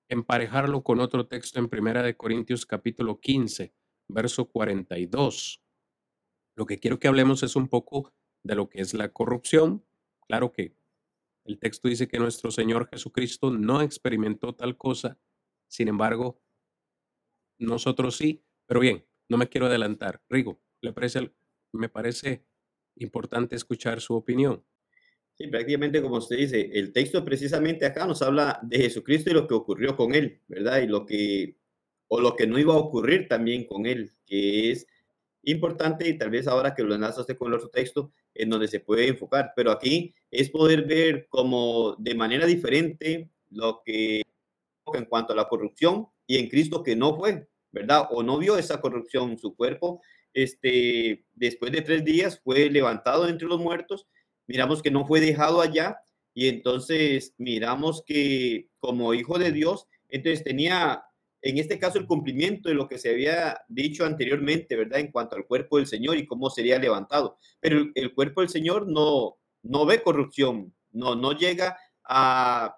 emparejarlo con otro texto en Primera de Corintios capítulo 15, verso 42. Lo que quiero que hablemos es un poco de lo que es la corrupción. Claro que el texto dice que nuestro Señor Jesucristo no experimentó tal cosa, sin embargo, nosotros sí, pero bien, no me quiero adelantar. Rigo, ¿le parece, me parece importante escuchar su opinión. Sí, prácticamente como usted dice, el texto precisamente acá nos habla de Jesucristo y lo que ocurrió con él, ¿verdad? Y lo que, o lo que no iba a ocurrir también con él, que es importante y tal vez ahora que lo enlazaste con el otro texto, en donde se puede enfocar, pero aquí es poder ver como de manera diferente lo que en cuanto a la corrupción y en Cristo que no fue, ¿verdad? O no vio esa corrupción, su cuerpo, este, después de tres días fue levantado entre los muertos miramos que no fue dejado allá y entonces miramos que como hijo de Dios, entonces tenía en este caso el cumplimiento de lo que se había dicho anteriormente, ¿verdad? En cuanto al cuerpo del Señor y cómo sería levantado. Pero el, cuerpo del Señor no, no ve corrupción, no, no llega a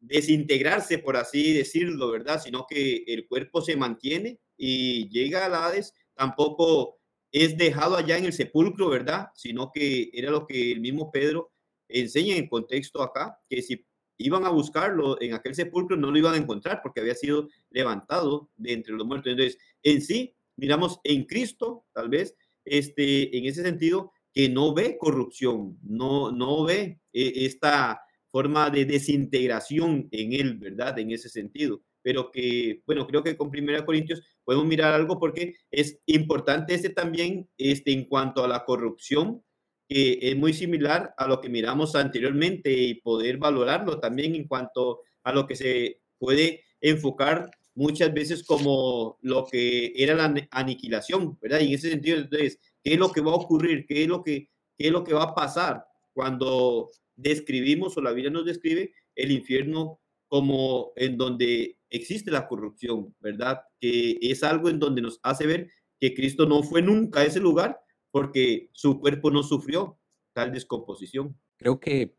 desintegrarse, por así decirlo, ¿verdad? Sino que el cuerpo se mantiene y llega a la Hades, tampoco es dejado allá en el sepulcro, ¿verdad? Sino que era lo que el mismo Pedro enseña en contexto acá, que si iban a buscarlo en aquel sepulcro no lo iban a encontrar porque había sido levantado de entre los muertos. Entonces, en sí, miramos en Cristo, tal vez, este, en ese sentido, que no ve corrupción, no, no ve eh, esta forma de desintegración en él, ¿verdad? En ese sentido pero que, bueno, creo que con Primera Corintios podemos mirar algo porque es importante este también este, en cuanto a la corrupción, que es muy similar a lo que miramos anteriormente y poder valorarlo también en cuanto a lo que se puede enfocar muchas veces como lo que era la aniquilación, ¿verdad? Y en ese sentido, entonces, ¿qué es lo que va a ocurrir? ¿Qué es lo que, qué es lo que va a pasar cuando describimos o la Biblia nos describe el infierno como en donde existe la corrupción, ¿verdad? Que es algo en donde nos hace ver que Cristo no fue nunca a ese lugar porque su cuerpo no sufrió tal descomposición. Creo que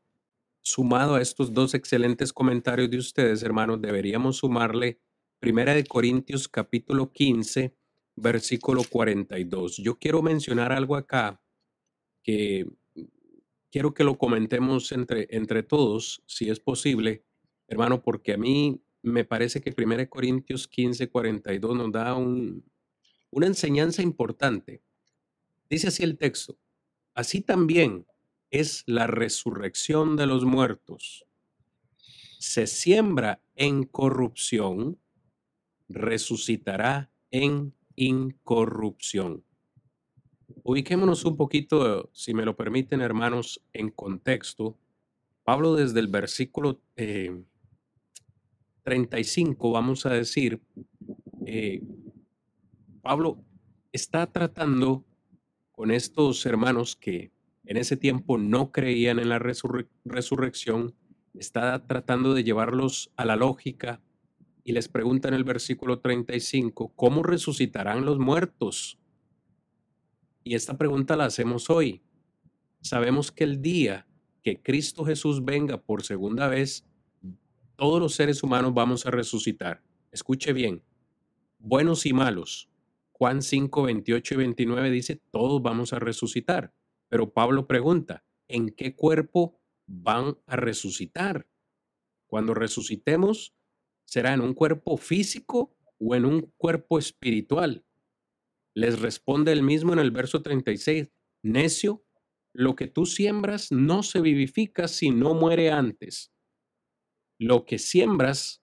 sumado a estos dos excelentes comentarios de ustedes, hermanos, deberíamos sumarle Primera de Corintios capítulo 15, versículo 42. Yo quiero mencionar algo acá que quiero que lo comentemos entre, entre todos, si es posible, hermano, porque a mí me parece que 1 Corintios 15, 42 nos da una enseñanza importante. Dice así el texto, así también es la resurrección de los muertos. Se siembra en corrupción, resucitará en incorrupción. Ubiquémonos un poquito, si me lo permiten hermanos, en contexto. Pablo desde el versículo eh, 35, vamos a decir, eh, Pablo está tratando con estos hermanos que en ese tiempo no creían en la resurrección, está tratando de llevarlos a la lógica y les pregunta en el versículo 35, ¿cómo resucitarán los muertos? Y esta pregunta la hacemos hoy. Sabemos que el día que Cristo Jesús venga por segunda vez, todos los seres humanos vamos a resucitar. Escuche bien, buenos y malos. Juan 5, 28 y 29 dice, todos vamos a resucitar. Pero Pablo pregunta, ¿en qué cuerpo van a resucitar? Cuando resucitemos, ¿será en un cuerpo físico o en un cuerpo espiritual? Les responde el mismo en el verso 36, necio, lo que tú siembras no se vivifica si no muere antes lo que siembras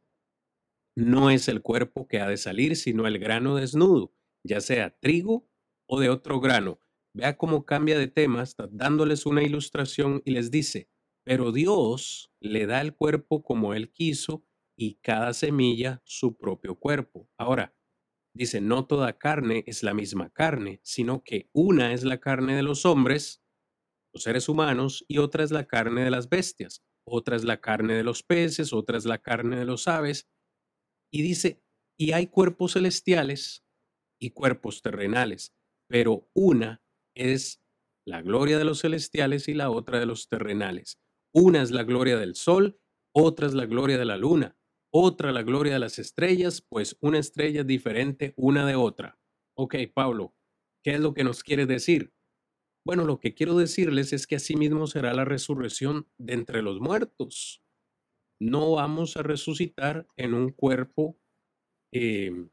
no es el cuerpo que ha de salir, sino el grano desnudo, ya sea trigo o de otro grano. Vea cómo cambia de tema, está dándoles una ilustración y les dice, pero Dios le da el cuerpo como Él quiso y cada semilla su propio cuerpo. Ahora, dice, no toda carne es la misma carne, sino que una es la carne de los hombres, los seres humanos, y otra es la carne de las bestias otra es la carne de los peces, otra es la carne de los aves. Y dice, y hay cuerpos celestiales y cuerpos terrenales, pero una es la gloria de los celestiales y la otra de los terrenales. Una es la gloria del sol, otra es la gloria de la luna, otra la gloria de las estrellas, pues una estrella es diferente una de otra. Ok, Pablo, ¿qué es lo que nos quiere decir? Bueno, lo que quiero decirles es que asimismo será la resurrección de entre los muertos. No vamos a resucitar en un cuerpo em,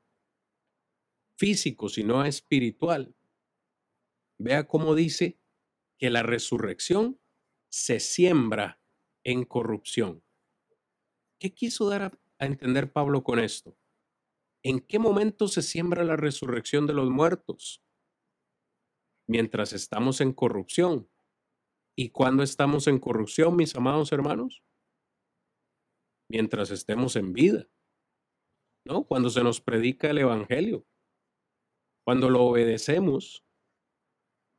físico, sino espiritual. Vea cómo dice que la resurrección se siembra en corrupción. ¿Qué quiso dar a, entender Pablo con esto? ¿En qué momento se siembra la resurrección de los muertos? Mientras estamos en corrupción. ¿Y cuándo estamos en corrupción, mis amados hermanos? Mientras estemos en vida. ¿No? Cuando se nos predica el Evangelio. Cuando lo obedecemos,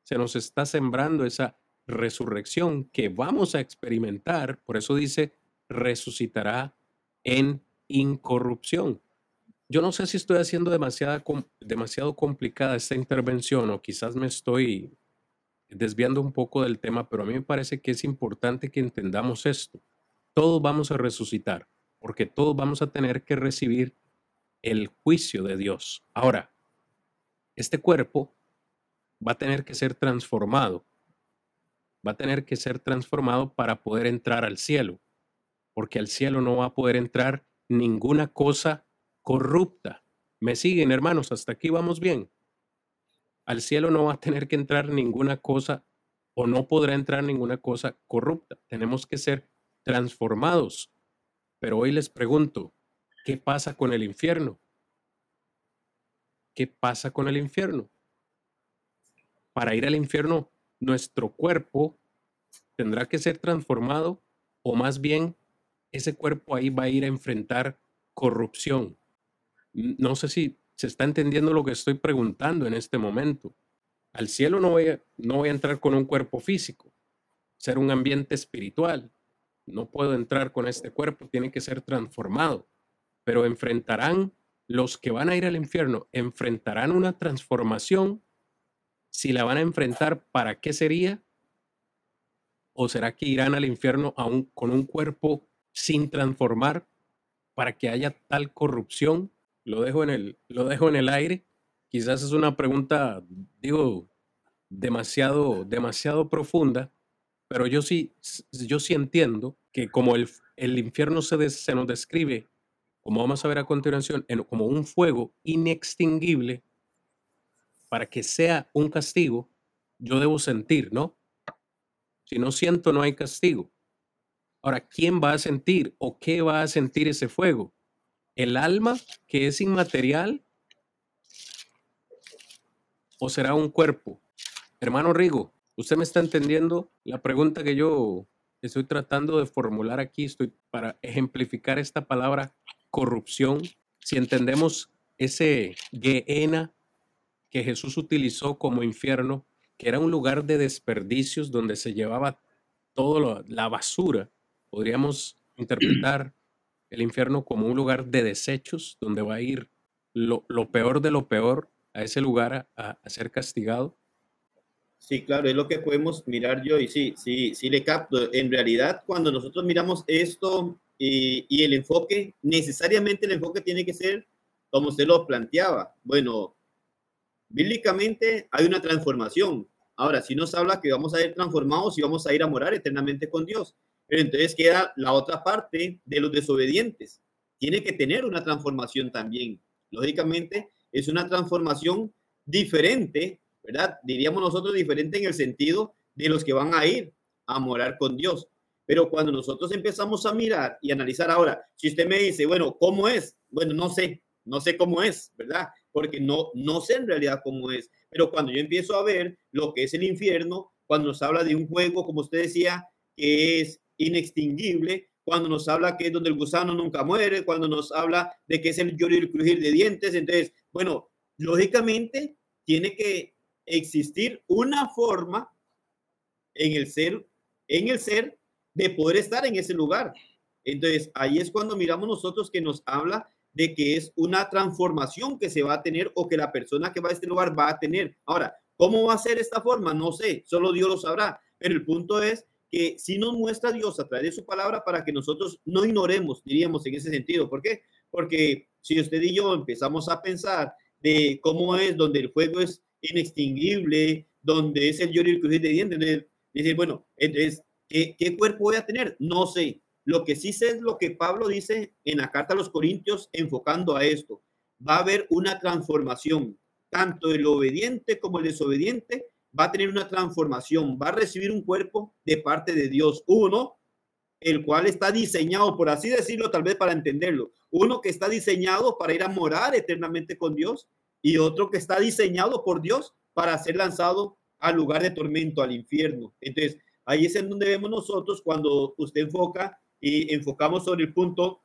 se nos está sembrando esa resurrección que vamos a experimentar. Por eso dice, resucitará en incorrupción. Yo no sé si estoy haciendo demasiada, demasiado complicada esta intervención o quizás me estoy desviando un poco del tema, pero a mí me parece que es importante que entendamos esto. Todos vamos a resucitar, porque todos vamos a tener que recibir el juicio de Dios. Ahora, este cuerpo va a tener que ser transformado. Va a tener que ser transformado para poder entrar al cielo, porque al cielo no va a poder entrar ninguna cosa corrupta. ¿Me siguen, hermanos? Hasta aquí vamos bien. Al cielo no va a tener que entrar ninguna cosa o no podrá entrar ninguna cosa corrupta. Tenemos que ser transformados. Pero hoy les pregunto, ¿qué pasa con el infierno? ¿Qué pasa con el infierno? Para ir al infierno, nuestro cuerpo tendrá que ser transformado o más bien ese cuerpo ahí va a ir a enfrentar corrupción. No sé si se está entendiendo lo que estoy preguntando en este momento. Al cielo no voy a, no voy a entrar con un cuerpo físico, ser un ambiente espiritual. No puedo entrar con este cuerpo, tiene que ser transformado. Pero enfrentarán, los que van a ir al infierno, enfrentarán una transformación. Si la van a enfrentar, ¿para qué sería? ¿O será que irán al infierno aún con un cuerpo sin transformar para que haya tal corrupción lo dejo en el, lo dejo en el aire. Quizás es una pregunta, digo, demasiado, demasiado profunda, pero yo sí, yo sí entiendo que como el, el infierno se, se nos describe, como vamos a ver a continuación, como un fuego inextinguible, para que sea un castigo, yo debo sentir, ¿no? Si no siento, no hay castigo. Ahora, ¿quién va a sentir o qué va a sentir ese fuego? el alma que es inmaterial o será un cuerpo? Hermano Rigo, ¿usted me está entendiendo la pregunta que yo estoy tratando de formular aquí? Estoy para ejemplificar esta palabra corrupción. Si entendemos ese Gehenna que Jesús utilizó como infierno, que era un lugar de desperdicios donde se llevaba toda la basura, podríamos interpretar el infierno como un lugar de desechos donde va a ir lo, peor de lo peor a ese lugar a, ser castigado. Sí, claro, es lo que podemos mirar yo y sí, sí, sí le capto. En realidad, cuando nosotros miramos esto y, y el enfoque, necesariamente el enfoque tiene que ser como usted lo planteaba. Bueno, bíblicamente hay una transformación. Ahora, si nos habla que vamos a ir transformados y vamos a ir a morar eternamente con Dios. Pero entonces queda la otra parte de los desobedientes. Tiene que tener una transformación también. Lógicamente, es una transformación diferente, ¿verdad? Diríamos nosotros diferente en el sentido de los que van a ir a morar con Dios. Pero cuando nosotros empezamos a mirar y analizar ahora, si usted me dice, bueno, ¿cómo es? Bueno, no sé, no sé cómo es, ¿verdad? Porque no, no sé en realidad cómo es. Pero cuando yo empiezo a ver lo que es el infierno, cuando nos habla de un juego, como usted decía, que es inextinguible, cuando nos habla que es donde el gusano nunca muere, cuando nos habla de que es el lloro y el crujir de dientes. Entonces, bueno, lógicamente tiene que existir una forma en el ser, en el ser de poder estar en ese lugar. Entonces, ahí es cuando miramos nosotros que nos habla de que es una transformación que se va a tener o que la persona que va a este lugar va a tener. Ahora, ¿cómo va a ser esta forma? No sé, solo Dios lo sabrá. Pero el punto es que si nos muestra Dios a través de su palabra para que nosotros no ignoremos, diríamos en ese sentido. ¿Por qué? Porque si usted y yo empezamos a pensar de cómo es donde el fuego es inextinguible, donde es el lloro y el crujir de dientes, dice, bueno, entonces, ¿qué, ¿qué cuerpo voy a tener? No sé. Lo que sí sé es lo que Pablo dice en la carta a los Corintios enfocando a esto. Va a haber una transformación, tanto el obediente como el desobediente va a tener una transformación, va a recibir un cuerpo de parte de Dios. Uno, el cual está diseñado, por así decirlo, tal vez para entenderlo. Uno que está diseñado para ir a morar eternamente con Dios y otro que está diseñado por Dios para ser lanzado al lugar de tormento, al infierno. Entonces, ahí es en donde vemos nosotros cuando usted enfoca y enfocamos sobre el punto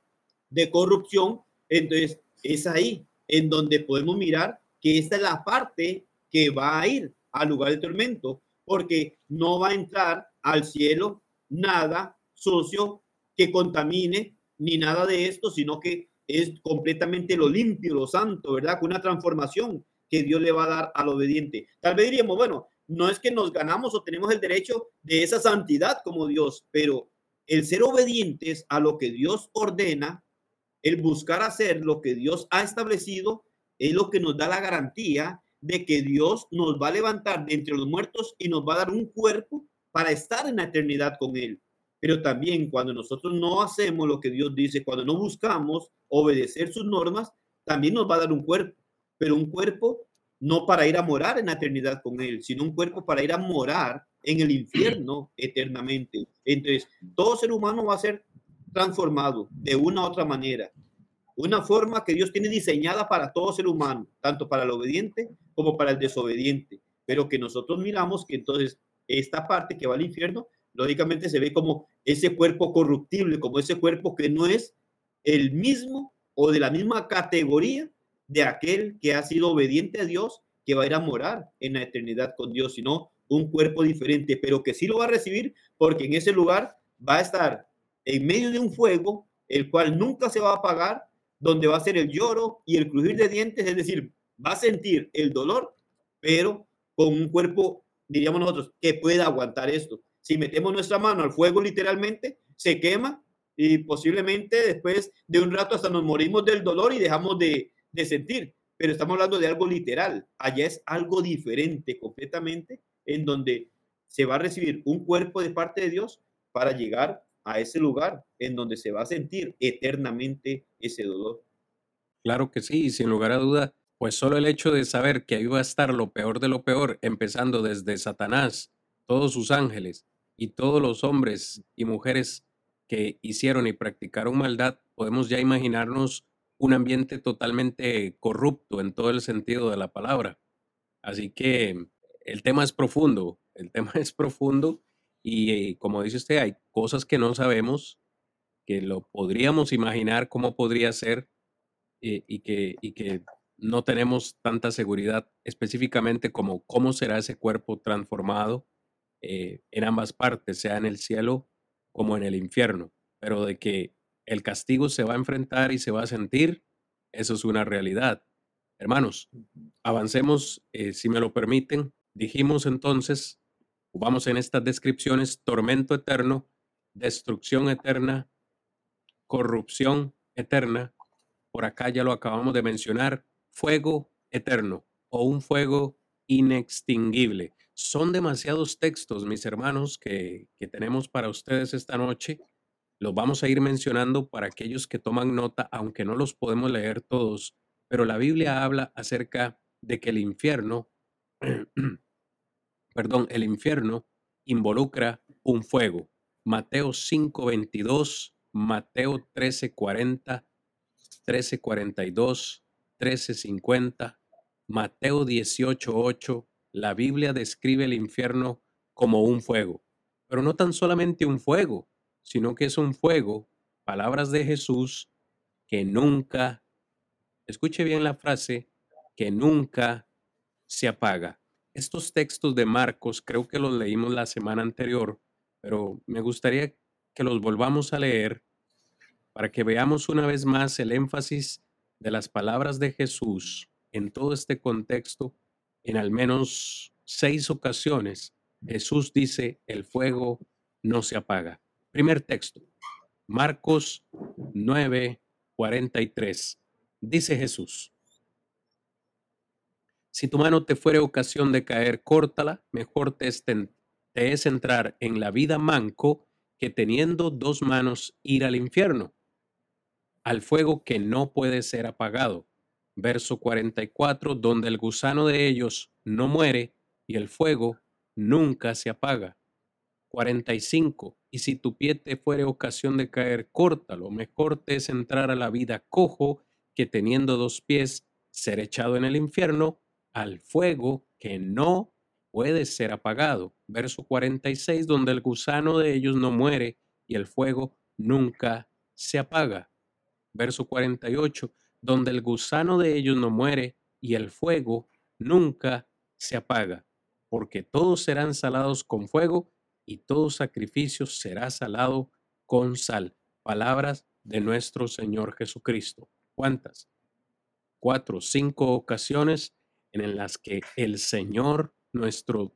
de corrupción, entonces es ahí en donde podemos mirar que esta es la parte que va a ir al lugar de tormento, porque no va a entrar al cielo nada sucio que contamine ni nada de esto, sino que es completamente lo limpio, lo santo, ¿verdad? Con una transformación que Dios le va a dar al obediente. Tal vez diríamos, bueno, no es que nos ganamos o tenemos el derecho de esa santidad como Dios, pero el ser obedientes a lo que Dios ordena, el buscar hacer lo que Dios ha establecido, es lo que nos da la garantía de que Dios nos va a levantar de entre los muertos y nos va a dar un cuerpo para estar en la eternidad con Él. Pero también cuando nosotros no hacemos lo que Dios dice, cuando no buscamos obedecer sus normas, también nos va a dar un cuerpo, pero un cuerpo no para ir a morar en la eternidad con Él, sino un cuerpo para ir a morar en el infierno eternamente. Entonces, todo ser humano va a ser transformado de una u otra manera. Una forma que Dios tiene diseñada para todo ser humano, tanto para el obediente como para el desobediente. Pero que nosotros miramos que entonces esta parte que va al infierno, lógicamente se ve como ese cuerpo corruptible, como ese cuerpo que no es el mismo o de la misma categoría de aquel que ha sido obediente a Dios, que va a ir a morar en la eternidad con Dios, sino un cuerpo diferente, pero que sí lo va a recibir porque en ese lugar va a estar en medio de un fuego, el cual nunca se va a apagar, donde va a ser el lloro y el crujir de dientes, es decir, va a sentir el dolor, pero con un cuerpo, diríamos nosotros, que pueda aguantar esto. Si metemos nuestra mano al fuego literalmente, se quema y posiblemente después de un rato hasta nos morimos del dolor y dejamos de, de sentir. Pero estamos hablando de algo literal. Allá es algo diferente completamente en donde se va a recibir un cuerpo de parte de Dios para llegar a ese lugar en donde se va a sentir eternamente ese dolor. Claro que sí, sin lugar a duda, pues solo el hecho de saber que va a estar lo peor de lo peor, empezando desde Satanás, todos sus ángeles y todos los hombres y mujeres que hicieron y practicaron maldad, podemos ya imaginarnos un ambiente totalmente corrupto en todo el sentido de la palabra. Así que el tema es profundo, el tema es profundo y eh, como dice usted, hay cosas que no sabemos, que lo podríamos imaginar cómo podría ser eh, y, que, y que no tenemos tanta seguridad específicamente como cómo será ese cuerpo transformado eh, en ambas partes, sea en el cielo como en el infierno, pero de que el castigo se va a enfrentar y se va a sentir, eso es una realidad. Hermanos, avancemos, si me lo permiten, Dijimos entonces, vamos en estas descripciones, tormento eterno, destrucción eterna, corrupción eterna. Por acá ya lo acabamos de mencionar, fuego eterno o un fuego inextinguible. Son demasiados textos, mis hermanos, que, que tenemos para ustedes esta noche. Los vamos a ir mencionando para aquellos que toman nota, aunque no los podemos leer todos, pero la Biblia habla acerca de que el infierno perdón, el infierno involucra un fuego. Mateo 5:22, Mateo 13:40, 13:42, 13:50, Mateo 18:8, la Biblia describe el infierno como un fuego, pero no tan solamente un fuego, sino que es un fuego, palabras de Jesús, que nunca, escuche bien la frase, que nunca se apaga. Estos textos de Marcos creo que los leímos la semana anterior, pero me gustaría que los volvamos a leer para que veamos una vez más el énfasis de las palabras de Jesús en todo este contexto. En al menos seis ocasiones, Jesús dice, el fuego no se apaga. Primer texto, Marcos 9, 43. Dice Jesús, si tu mano te fuere ocasión de caer, córtala, mejor te es, entrar en la vida manco que teniendo dos manos ir al infierno, al fuego que no puede ser apagado. Verso 44, donde el gusano de ellos no muere y el fuego nunca se apaga. 45. Y si tu pie te fuere ocasión de caer, córtalo. Mejor te es entrar a la vida cojo que teniendo dos pies ser echado en el infierno al fuego que no puede ser apagado. Verso 46, donde el gusano de ellos no muere y el fuego nunca se apaga. Verso 48, donde el gusano de ellos no muere y el fuego nunca se apaga, porque todos serán salados con fuego y todo sacrificio será salado con sal. Palabras de nuestro Señor Jesucristo. ¿Cuántas? Cuatro, cinco ocasiones en las que el Señor, nuestro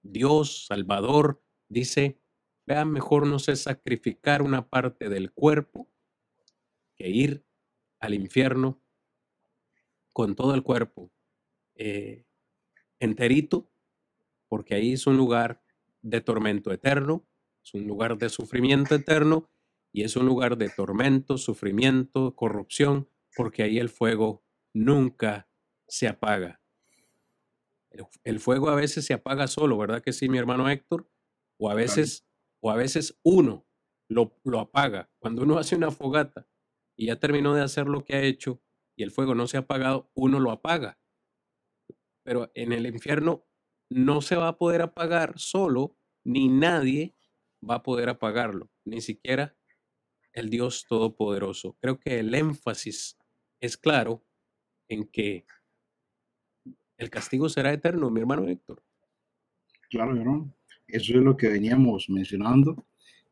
Dios, Salvador, dice, vean, mejor no sé sacrificar una parte del cuerpo que ir al infierno con todo el cuerpo eh, enterito, porque ahí es un lugar de tormento eterno, es un lugar de sufrimiento eterno y es un lugar de tormento, sufrimiento, corrupción, porque ahí el fuego nunca se apaga. El, fuego a veces se apaga solo, ¿verdad que sí, mi hermano Héctor? O a veces, o a veces uno lo, lo apaga. Cuando uno hace una fogata y ya terminó de hacer lo que ha hecho y el fuego no se ha apagado, uno lo apaga. Pero en el infierno no se va a poder apagar solo, ni nadie va a poder apagarlo, ni siquiera el Dios Todopoderoso. Creo que el énfasis es claro en que el castigo será eterno, mi hermano Héctor. Claro, hermano. Eso es lo que veníamos mencionando.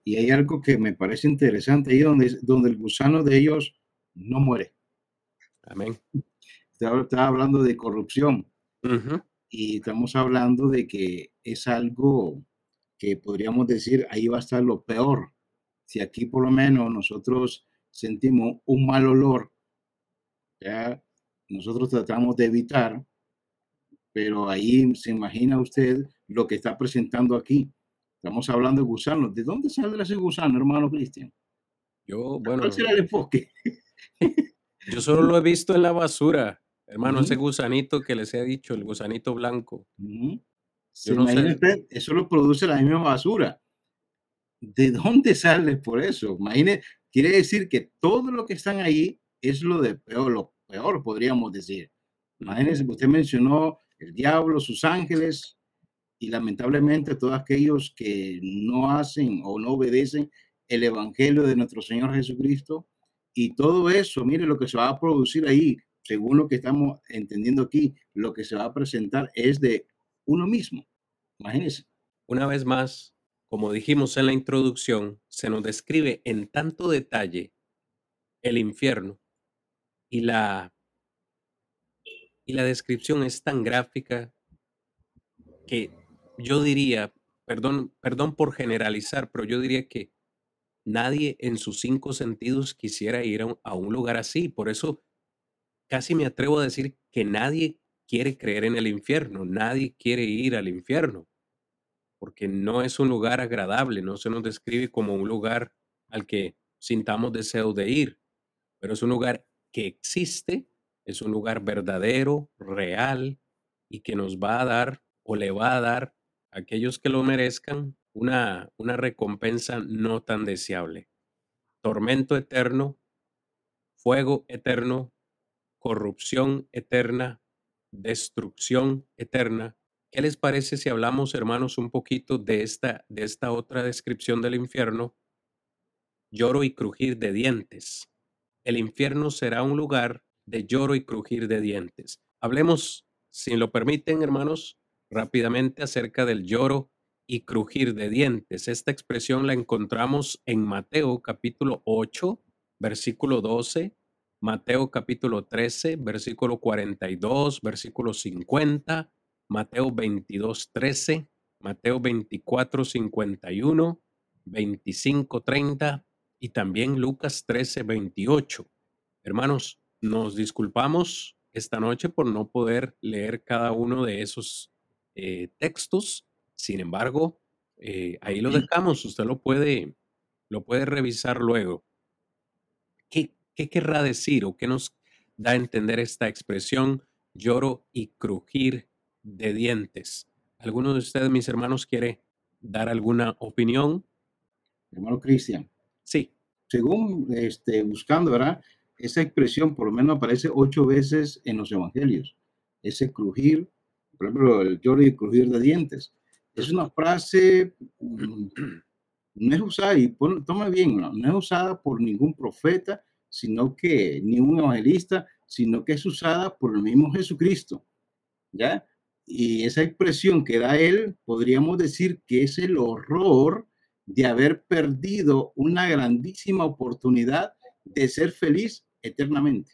Y hay algo que me parece interesante ahí donde, donde el gusano de ellos no muere. Amén. Estaba, hablando de corrupción y estamos hablando de que es algo que podríamos decir ahí va a estar lo peor. Si aquí por lo menos nosotros sentimos un mal olor, ya nosotros tratamos de evitar, pero ahí se imagina usted lo que está presentando aquí. Estamos hablando de gusanos. ¿De dónde sale ese gusano, hermano Cristian? Yo, bueno. ¿Cuál será el enfoque? yo solo lo he visto en la basura. Hermano, ese gusanito que les he dicho, el gusanito blanco. eso lo produce la misma basura. ¿De dónde sale por eso? Imagine, quiere decir que todo lo que están ahí es lo de peor, lo peor podríamos decir. Imagínense, usted mencionó el diablo, sus ángeles, y lamentablemente todos aquellos que no hacen o no obedecen el evangelio de nuestro Señor Jesucristo. Y todo eso, mire lo que se va a producir ahí, según lo que estamos entendiendo aquí, lo que se va a presentar es de uno mismo. Imagínense. Una vez más, como dijimos en la introducción, se nos describe en tanto detalle el infierno y la y la descripción es tan gráfica que yo diría, perdón, perdón por generalizar, pero yo diría que nadie en sus cinco sentidos quisiera ir a un lugar así. Por eso casi me atrevo a decir que nadie quiere creer en el infierno, nadie quiere ir al infierno, porque no es un lugar agradable, no se nos describe como un lugar al que sintamos deseo de ir, pero es un lugar que existe, es un lugar verdadero, real y que nos va a dar o le va a dar aquellos que lo merezcan una, una recompensa no tan deseable. Tormento eterno, fuego eterno, corrupción eterna, destrucción eterna. ¿Qué les parece si hablamos, hermanos, un poquito de esta, de esta otra descripción del infierno? Lloro y crujir de dientes. El infierno será un lugar de lloro y crujir de dientes. Hablemos, si lo permiten, hermanos, rápidamente acerca del lloro y crujir de dientes. Esta expresión la encontramos en Mateo capítulo 8, versículo 12 Mateo capítulo 13, versículo 42, versículo 50, Mateo 22, 13, Mateo 24, 51, 25, 30 y también Lucas 13, 28. Hermanos, nos disculpamos esta noche por no poder leer cada uno de esos eh, textos. Sin embargo, eh, ahí lo dejamos. Usted lo puede, lo puede revisar luego. ¿Qué, ¿Qué querrá decir o qué nos da a entender esta expresión lloro y crujir de dientes? ¿Alguno de ustedes, mis hermanos, quiere dar alguna opinión? Hermano Cristian. Sí. Según este, buscando, ¿verdad? Esa expresión por lo menos aparece ocho veces en los evangelios. Ese crujir, por ejemplo, el y crujir de dientes. Es una frase, mm, no es usada, y toma bien, no, no es usada por ningún profeta, sino que ni un evangelista, sino que es usada por el mismo Jesucristo. ¿Ya? Y esa expresión que da él, podríamos decir que es el horror de haber perdido una grandísima oportunidad de ser feliz eternamente.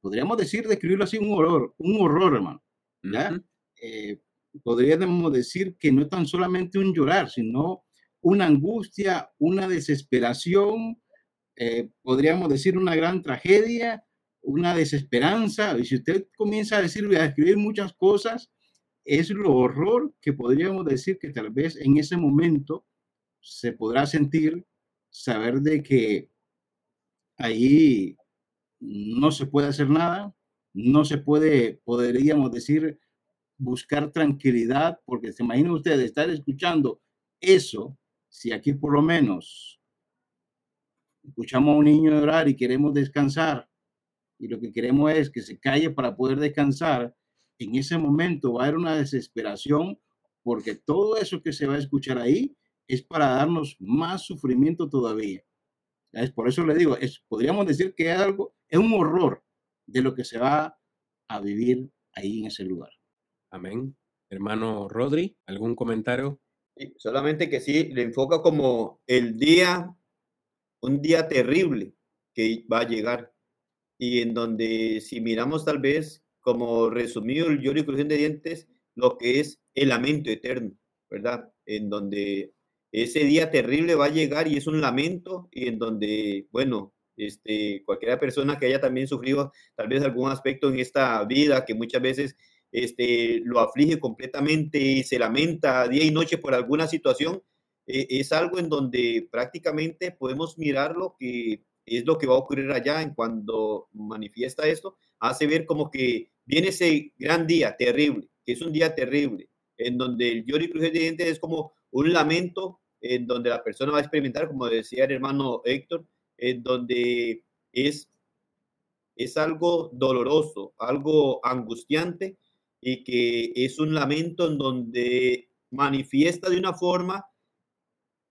Podríamos decir, describirlo así, un horror, un horror, hermano. Eh, podríamos decir que no es tan solamente un llorar, sino una angustia, una desesperación, eh, podríamos decir una gran tragedia, una desesperanza. Y si usted comienza a decir, a escribir muchas cosas, es lo horror que podríamos decir que tal vez en ese momento se podrá sentir, saber de que ahí no se puede hacer nada, no se puede, podríamos decir, buscar tranquilidad, porque se imagina usted estar escuchando eso, si aquí por lo menos escuchamos a un niño llorar y queremos descansar, y lo que queremos es que se calle para poder descansar, en ese momento va a haber una desesperación, porque todo eso que se va a escuchar ahí es para darnos más sufrimiento todavía. Es por eso le digo, es, podríamos decir que es algo, es un horror de lo que se va a vivir ahí en ese lugar. Amén. Hermano Rodri, ¿algún comentario? solamente que sí, le enfoca como el día, un día terrible que va a llegar y en donde si miramos tal vez como resumido el lloro y crujiendo de dientes, lo que es el lamento eterno, ¿verdad? En donde ese día terrible va a llegar y es un lamento y en donde, bueno, este, cualquier persona que haya también sufrido tal vez algún aspecto en esta vida que muchas veces este, lo aflige completamente y se lamenta día y noche por alguna situación, eh, es algo en donde prácticamente podemos mirarlo que es lo que va a ocurrir allá en cuando manifiesta esto, hace ver como que viene ese gran día terrible, que es un día terrible, en donde el lloro y de dientes es como un lamento, en donde la persona va a experimentar, como decía el hermano Héctor, en donde es, es algo doloroso, algo angustiante y que es un lamento en donde manifiesta de una forma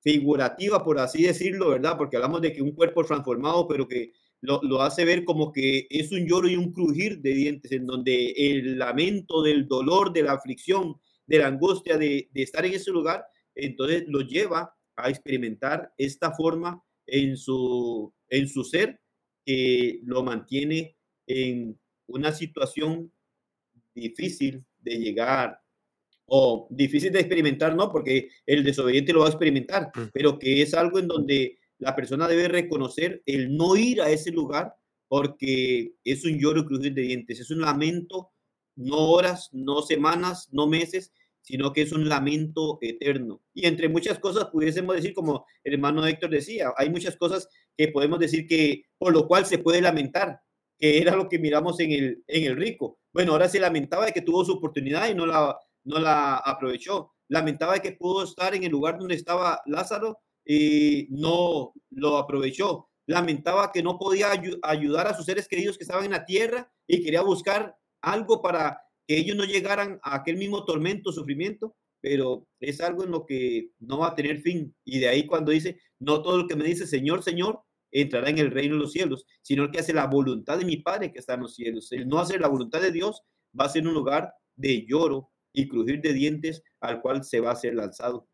figurativa, por así decirlo, ¿verdad? Porque hablamos de que un cuerpo transformado, pero que lo, hace ver como que es un lloro y un crujir de dientes, en donde el lamento del dolor, de la aflicción, de la angustia de, de estar en ese lugar, entonces lo lleva a experimentar esta forma en su, en su ser que lo mantiene en una situación difícil de llegar o difícil de experimentar, no, porque el desobediente lo va a experimentar, mm. pero que es algo en donde la persona debe reconocer el no ir a ese lugar porque es un lloro crujir de dientes, es un lamento, no horas, no semanas, no meses, sino que es un lamento eterno. Y entre muchas cosas pudiésemos decir, como el hermano Héctor decía, hay muchas cosas que podemos decir que por lo cual se puede lamentar, que era lo que miramos en el, en el rico. Bueno, ahora se lamentaba de que tuvo su oportunidad y no la, no la aprovechó. Lamentaba de que pudo estar en el lugar donde estaba Lázaro y no lo aprovechó. Lamentaba que no podía ayudar a sus seres queridos que estaban en la tierra y quería buscar algo para que ellos no llegaran a aquel mismo tormento, sufrimiento, pero es algo en lo que no va a tener fin. Y de ahí cuando dice, no todo lo que me dice Señor, Señor, entrará en el reino de los cielos, sino el que hace la voluntad de mi Padre que está en los cielos. El no hacer la voluntad de Dios va a ser un lugar de lloro y crujir de dientes al cual se va a ser lanzado.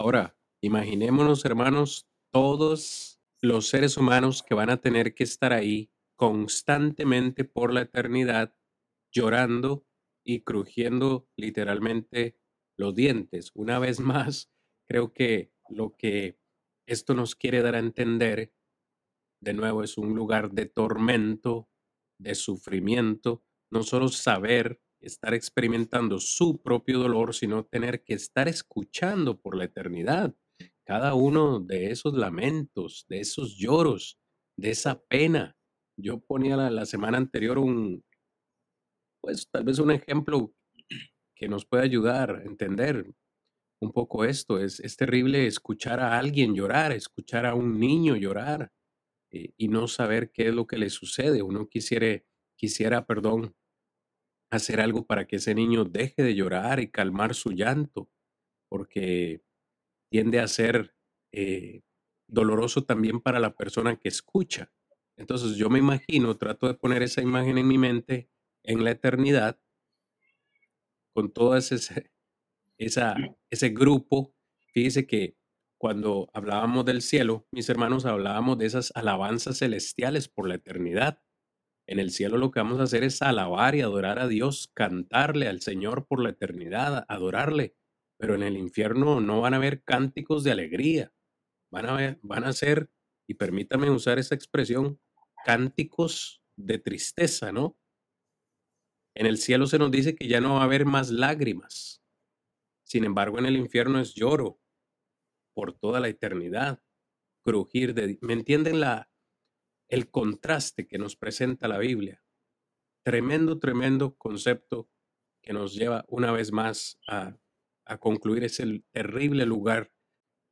Ahora, imaginémonos, hermanos, todos los seres humanos que van a tener que estar ahí constantemente por la eternidad, llorando y crujiendo literalmente los dientes. Una vez más, creo que lo que esto nos quiere dar a entender, de nuevo, es un lugar de tormento, de sufrimiento, no solo saber estar experimentando su propio dolor, sino tener que estar escuchando por la eternidad cada uno de esos lamentos, de esos lloros, de esa pena. Yo ponía la, semana anterior un, pues tal vez un ejemplo que nos puede ayudar a entender un poco esto. Es, es terrible escuchar a alguien llorar, escuchar a un niño llorar eh, y no saber qué es lo que le sucede. Uno quisiera, quisiera, perdón, hacer algo para que ese niño deje de llorar y calmar su llanto, porque tiende a ser eh, doloroso también para la persona que escucha. Entonces yo me imagino, trato de poner esa imagen en mi mente en la eternidad, con todo ese, esa, ese grupo. Fíjese que cuando hablábamos del cielo, mis hermanos, hablábamos de esas alabanzas celestiales por la eternidad. En el cielo lo que vamos a hacer es alabar y adorar a Dios, cantarle al Señor por la eternidad, adorarle. Pero en el infierno no van a haber cánticos de alegría. Van a, ver, van a ser, y permítame usar esa expresión, cánticos de tristeza, ¿no? En el cielo se nos dice que ya no va a haber más lágrimas. Sin embargo, en el infierno es lloro por toda la eternidad, crujir de... ¿Me entienden la, el contraste que nos presenta la Biblia? Tremendo, tremendo concepto que nos lleva una vez más a, a concluir ese terrible lugar.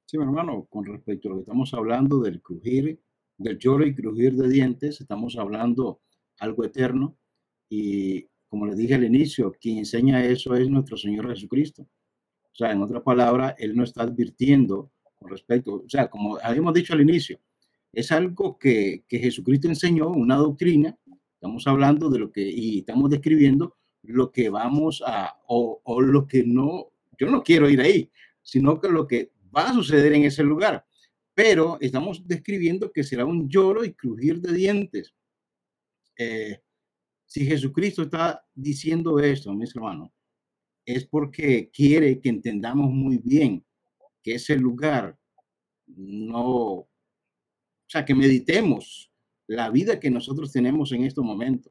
Sí, mi hermano, con respecto a lo que estamos hablando del crujir, del lloro y crujir de dientes, estamos hablando algo eterno y como le dije al inicio, quien enseña eso es nuestro Señor Jesucristo. O sea, en otras palabras, Él no está advirtiendo con respecto, o sea, como habíamos dicho al inicio, es algo que, que Jesucristo enseñó, una doctrina, estamos hablando de lo que, y estamos describiendo lo que vamos a, o, o lo que no, yo no quiero ir ahí, sino que lo que va a suceder en ese lugar. Pero estamos describiendo que será un lloro y crujir de dientes. Eh, si Jesucristo está diciendo esto, mis hermanos, es porque quiere que entendamos muy bien que ese lugar no, o sea, que meditemos la vida que nosotros tenemos en este momento.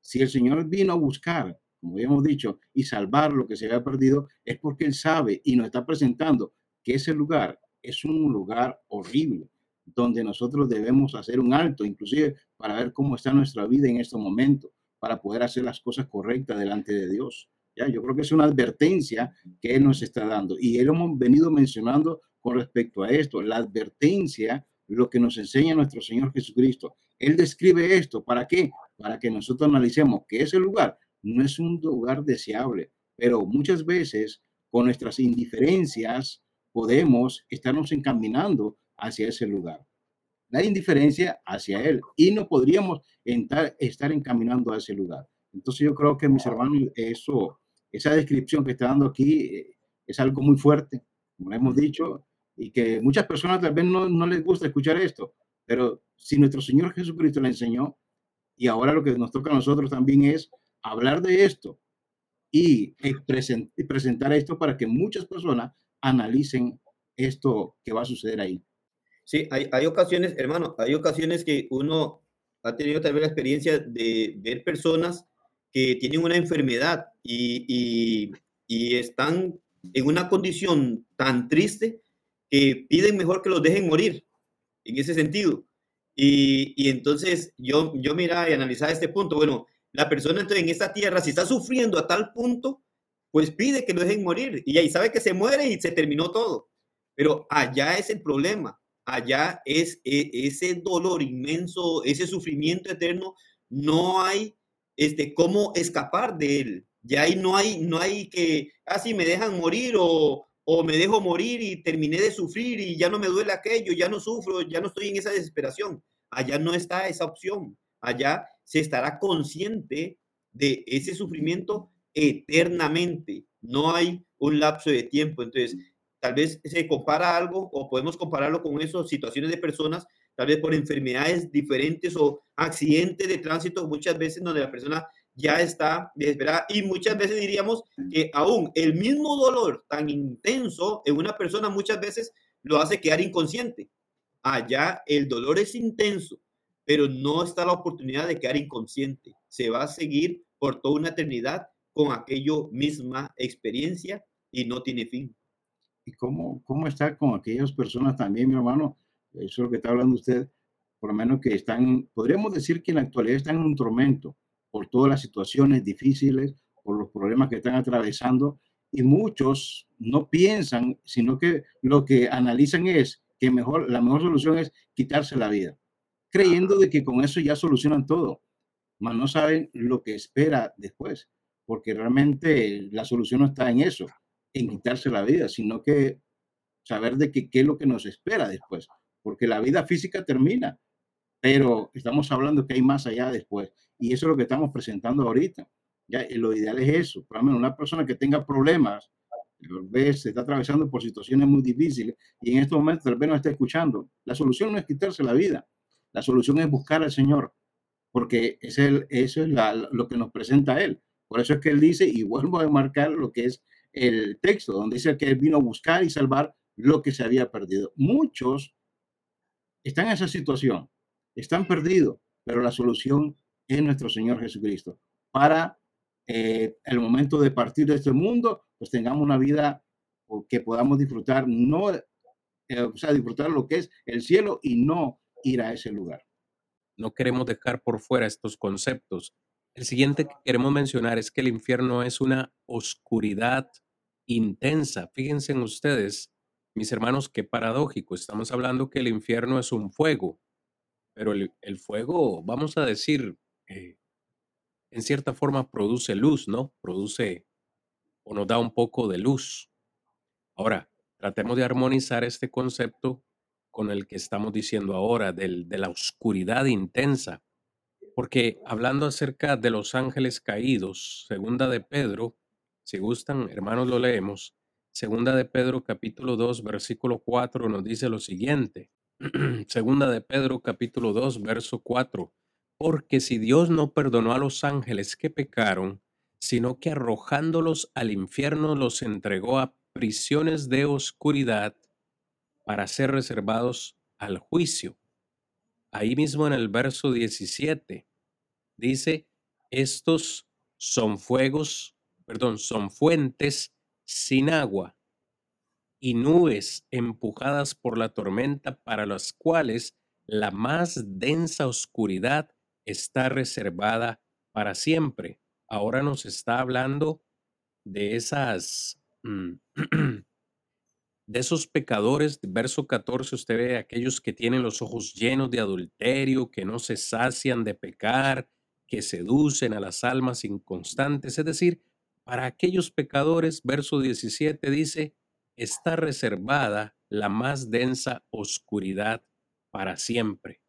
Si el Señor vino a buscar, como hemos dicho, y salvar lo que se había perdido, es porque Él sabe y nos está presentando que ese lugar es un lugar horrible, donde nosotros debemos hacer un alto, inclusive para ver cómo está nuestra vida en este momento para poder hacer las cosas correctas delante de Dios. ¿ya? Yo creo que es una advertencia que Él nos está dando. Y Él hemos venido mencionando con respecto a esto, la advertencia, lo que nos enseña nuestro Señor Jesucristo. Él describe esto, ¿para qué? Para que nosotros analicemos que ese lugar no es un lugar deseable, pero muchas veces con nuestras indiferencias podemos estarnos encaminando hacia ese lugar la indiferencia hacia Él y no podríamos entrar, estar encaminando a ese lugar. Entonces yo creo que mis hermanos, eso, esa descripción que está dando aquí eh, es algo muy fuerte, como hemos dicho, y que muchas personas tal vez no, no les gusta escuchar esto, pero si nuestro Señor Jesucristo le enseñó, y ahora lo que nos toca a nosotros también es hablar de esto y, y presentar esto para que muchas personas analicen esto que va a suceder ahí. Sí, hay, hay ocasiones, hermano, hay ocasiones que uno ha tenido tal vez la experiencia de ver personas que tienen una enfermedad y, y, y están en una condición tan triste que piden mejor que los dejen morir, en ese sentido. Y, y, entonces yo, yo mira y analizaba este punto, bueno, la persona entonces en esta tierra, si está sufriendo a tal punto, pues pide que lo dejen morir y ahí sabe que se muere y se terminó todo. Pero allá es el problema allá es e, ese dolor inmenso, ese sufrimiento eterno, no hay este, cómo escapar de él. Ya ahí no hay, no hay que, así ah, me dejan morir o, o me dejo morir y terminé de sufrir y ya no me duele aquello, ya no sufro, ya no estoy en esa desesperación. Allá no está esa opción. Allá se estará consciente de ese sufrimiento eternamente. No hay un lapso de tiempo. Entonces, tal vez se compara algo o podemos compararlo con eso, situaciones de personas, tal vez por enfermedades diferentes o accidentes de tránsito, muchas veces donde la persona ya está desesperada y muchas veces diríamos que aún el mismo dolor tan intenso en una persona muchas veces lo hace quedar inconsciente. Allá el dolor es intenso, pero no está la oportunidad de quedar inconsciente. Se va a seguir por toda una eternidad con aquello misma experiencia y no tiene fin y cómo, cómo está con aquellas personas también, mi hermano, eso es lo que está hablando usted, por lo menos que están, podríamos decir que en la actualidad están en un tormento por todas las situaciones difíciles, por los problemas que están atravesando Y muchos no piensan, sino que lo que analizan es que mejor, la mejor solución es quitarse la vida, creyendo de que con eso ya solucionan todo, mas no saben lo que espera después, porque realmente la solución no está en eso, en quitarse la vida, sino que saber de qué es lo que nos espera después, porque la vida física termina, pero estamos hablando que hay más allá después, y eso es lo que estamos presentando ahorita. Ya, lo ideal es eso, por lo menos una persona que tenga problemas, tal se está atravesando por situaciones muy difíciles y en estos momentos tal vez no está escuchando. La solución no es quitarse la vida, la solución es buscar al Señor, porque es el, eso es lo que nos presenta Él. Por eso es que Él dice, y vuelvo a marcar lo que es el texto, donde dice que vino a buscar y salvar lo que se había perdido. Muchos están en esa situación, están perdidos, pero la solución es nuestro Señor Jesucristo para eh, el momento de partir de este mundo, pues tengamos una vida que podamos disfrutar, no, eh, sea, disfrutar lo que es el cielo y no ir a ese lugar. No queremos dejar por fuera estos conceptos. El siguiente que queremos mencionar es que el infierno es una oscuridad intensa. Fíjense en ustedes, mis hermanos, qué paradójico. Estamos hablando que el infierno es un fuego, pero el, fuego, vamos a decir, eh, en cierta forma produce luz, ¿no? Produce o nos da un poco de luz. Ahora, tratemos de armonizar este concepto con el que estamos diciendo ahora, del, de la oscuridad intensa. Porque hablando acerca de los ángeles caídos, segunda de Pedro, si gustan, hermanos, lo leemos. Segunda de Pedro capítulo 2, versículo 4 nos dice lo siguiente. segunda de Pedro capítulo 2, verso 4. Porque si Dios no perdonó a los ángeles que pecaron, sino que arrojándolos al infierno los entregó a prisiones de oscuridad para ser reservados al juicio. Ahí mismo en el verso 17 dice, estos son fuegos, perdón, son fuentes sin agua y nubes empujadas por la tormenta para las cuales la más densa oscuridad está reservada para siempre. Ahora nos está hablando de esas, mm, de esos pecadores, verso 14, usted ve aquellos que tienen los ojos llenos de adulterio, que no se sacian de pecar, que seducen a las almas inconstantes. Es decir, para aquellos pecadores, verso 17 dice, está reservada la más densa oscuridad para siempre.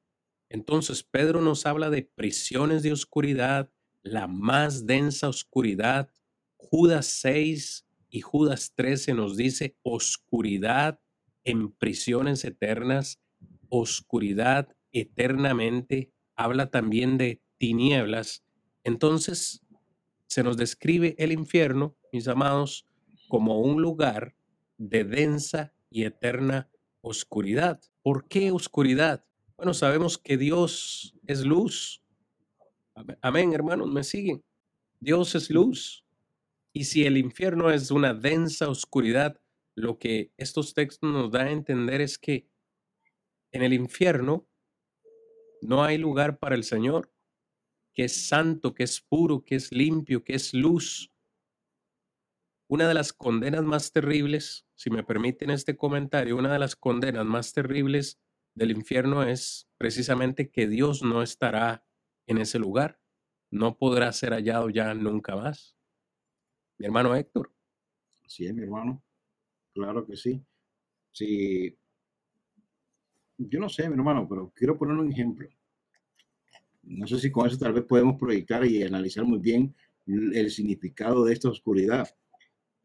Entonces Pedro nos habla de prisiones de oscuridad, la más densa oscuridad. Judas 6 y Judas 13 nos dice oscuridad en prisiones eternas, oscuridad eternamente. Habla también de tinieblas. Entonces se nos describe el infierno, mis amados, como un lugar de densa y eterna oscuridad. ¿Por qué oscuridad? Bueno, sabemos que Dios es luz. Amén, hermanos, me siguen. Dios es luz. Y si el infierno es una densa oscuridad, lo que estos textos nos dan a entender es que en el infierno no hay lugar para el Señor, que es santo, que es puro, que es limpio, que es luz. Una de las condenas más terribles, si me permiten este comentario, una de las condenas más terribles del infierno es precisamente que Dios no estará en ese lugar, no podrá ser hallado ya nunca más. Mi hermano Héctor. Sí, mi hermano. Claro que sí. Sí. Yo no sé, mi hermano, pero quiero poner un ejemplo. No sé si con eso tal vez podemos proyectar y analizar muy bien el significado de esta oscuridad.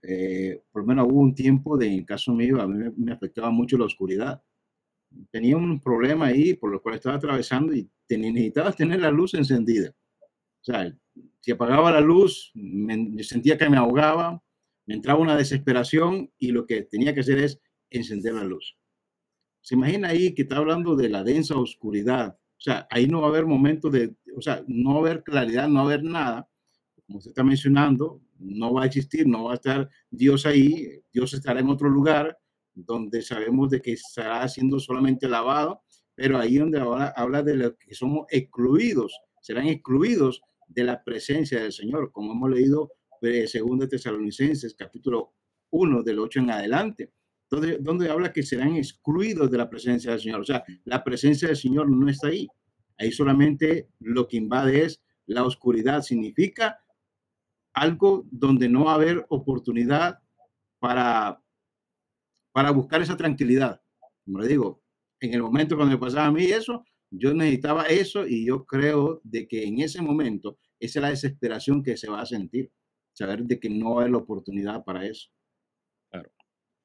Eh, por lo menos hubo un tiempo de, en caso mío, a mí me afectaba mucho la oscuridad tenía un problema ahí por lo cual estaba atravesando y necesitaba tener la luz encendida. O sea, si apagaba la luz, me, sentía que me ahogaba, me entraba una desesperación y lo que tenía que hacer es encender la luz. Se imagina ahí que está hablando de la densa oscuridad. O sea, ahí no va a haber momentos de, o sea, no va a haber claridad, no va a haber nada. Como usted está mencionando, no va a existir, no va a estar Dios ahí, Dios estará en otro lugar, donde sabemos de que estará siendo solamente lavado, pero ahí donde ahora habla de los que somos excluidos, serán excluidos de la presencia del Señor, como hemos leído eh, segundo Tesalonicenses, capítulo 1, del 8 en adelante, donde, habla que serán excluidos de la presencia del Señor. O sea, la presencia del Señor no está ahí. Ahí solamente lo que invade es la oscuridad. Significa algo donde no va a haber oportunidad para, para buscar esa tranquilidad. Como le digo, en el momento cuando me pasaba a mí eso, yo necesitaba eso y yo creo de que en ese momento es la desesperación que se va a sentir, saber de que no hay la oportunidad para eso.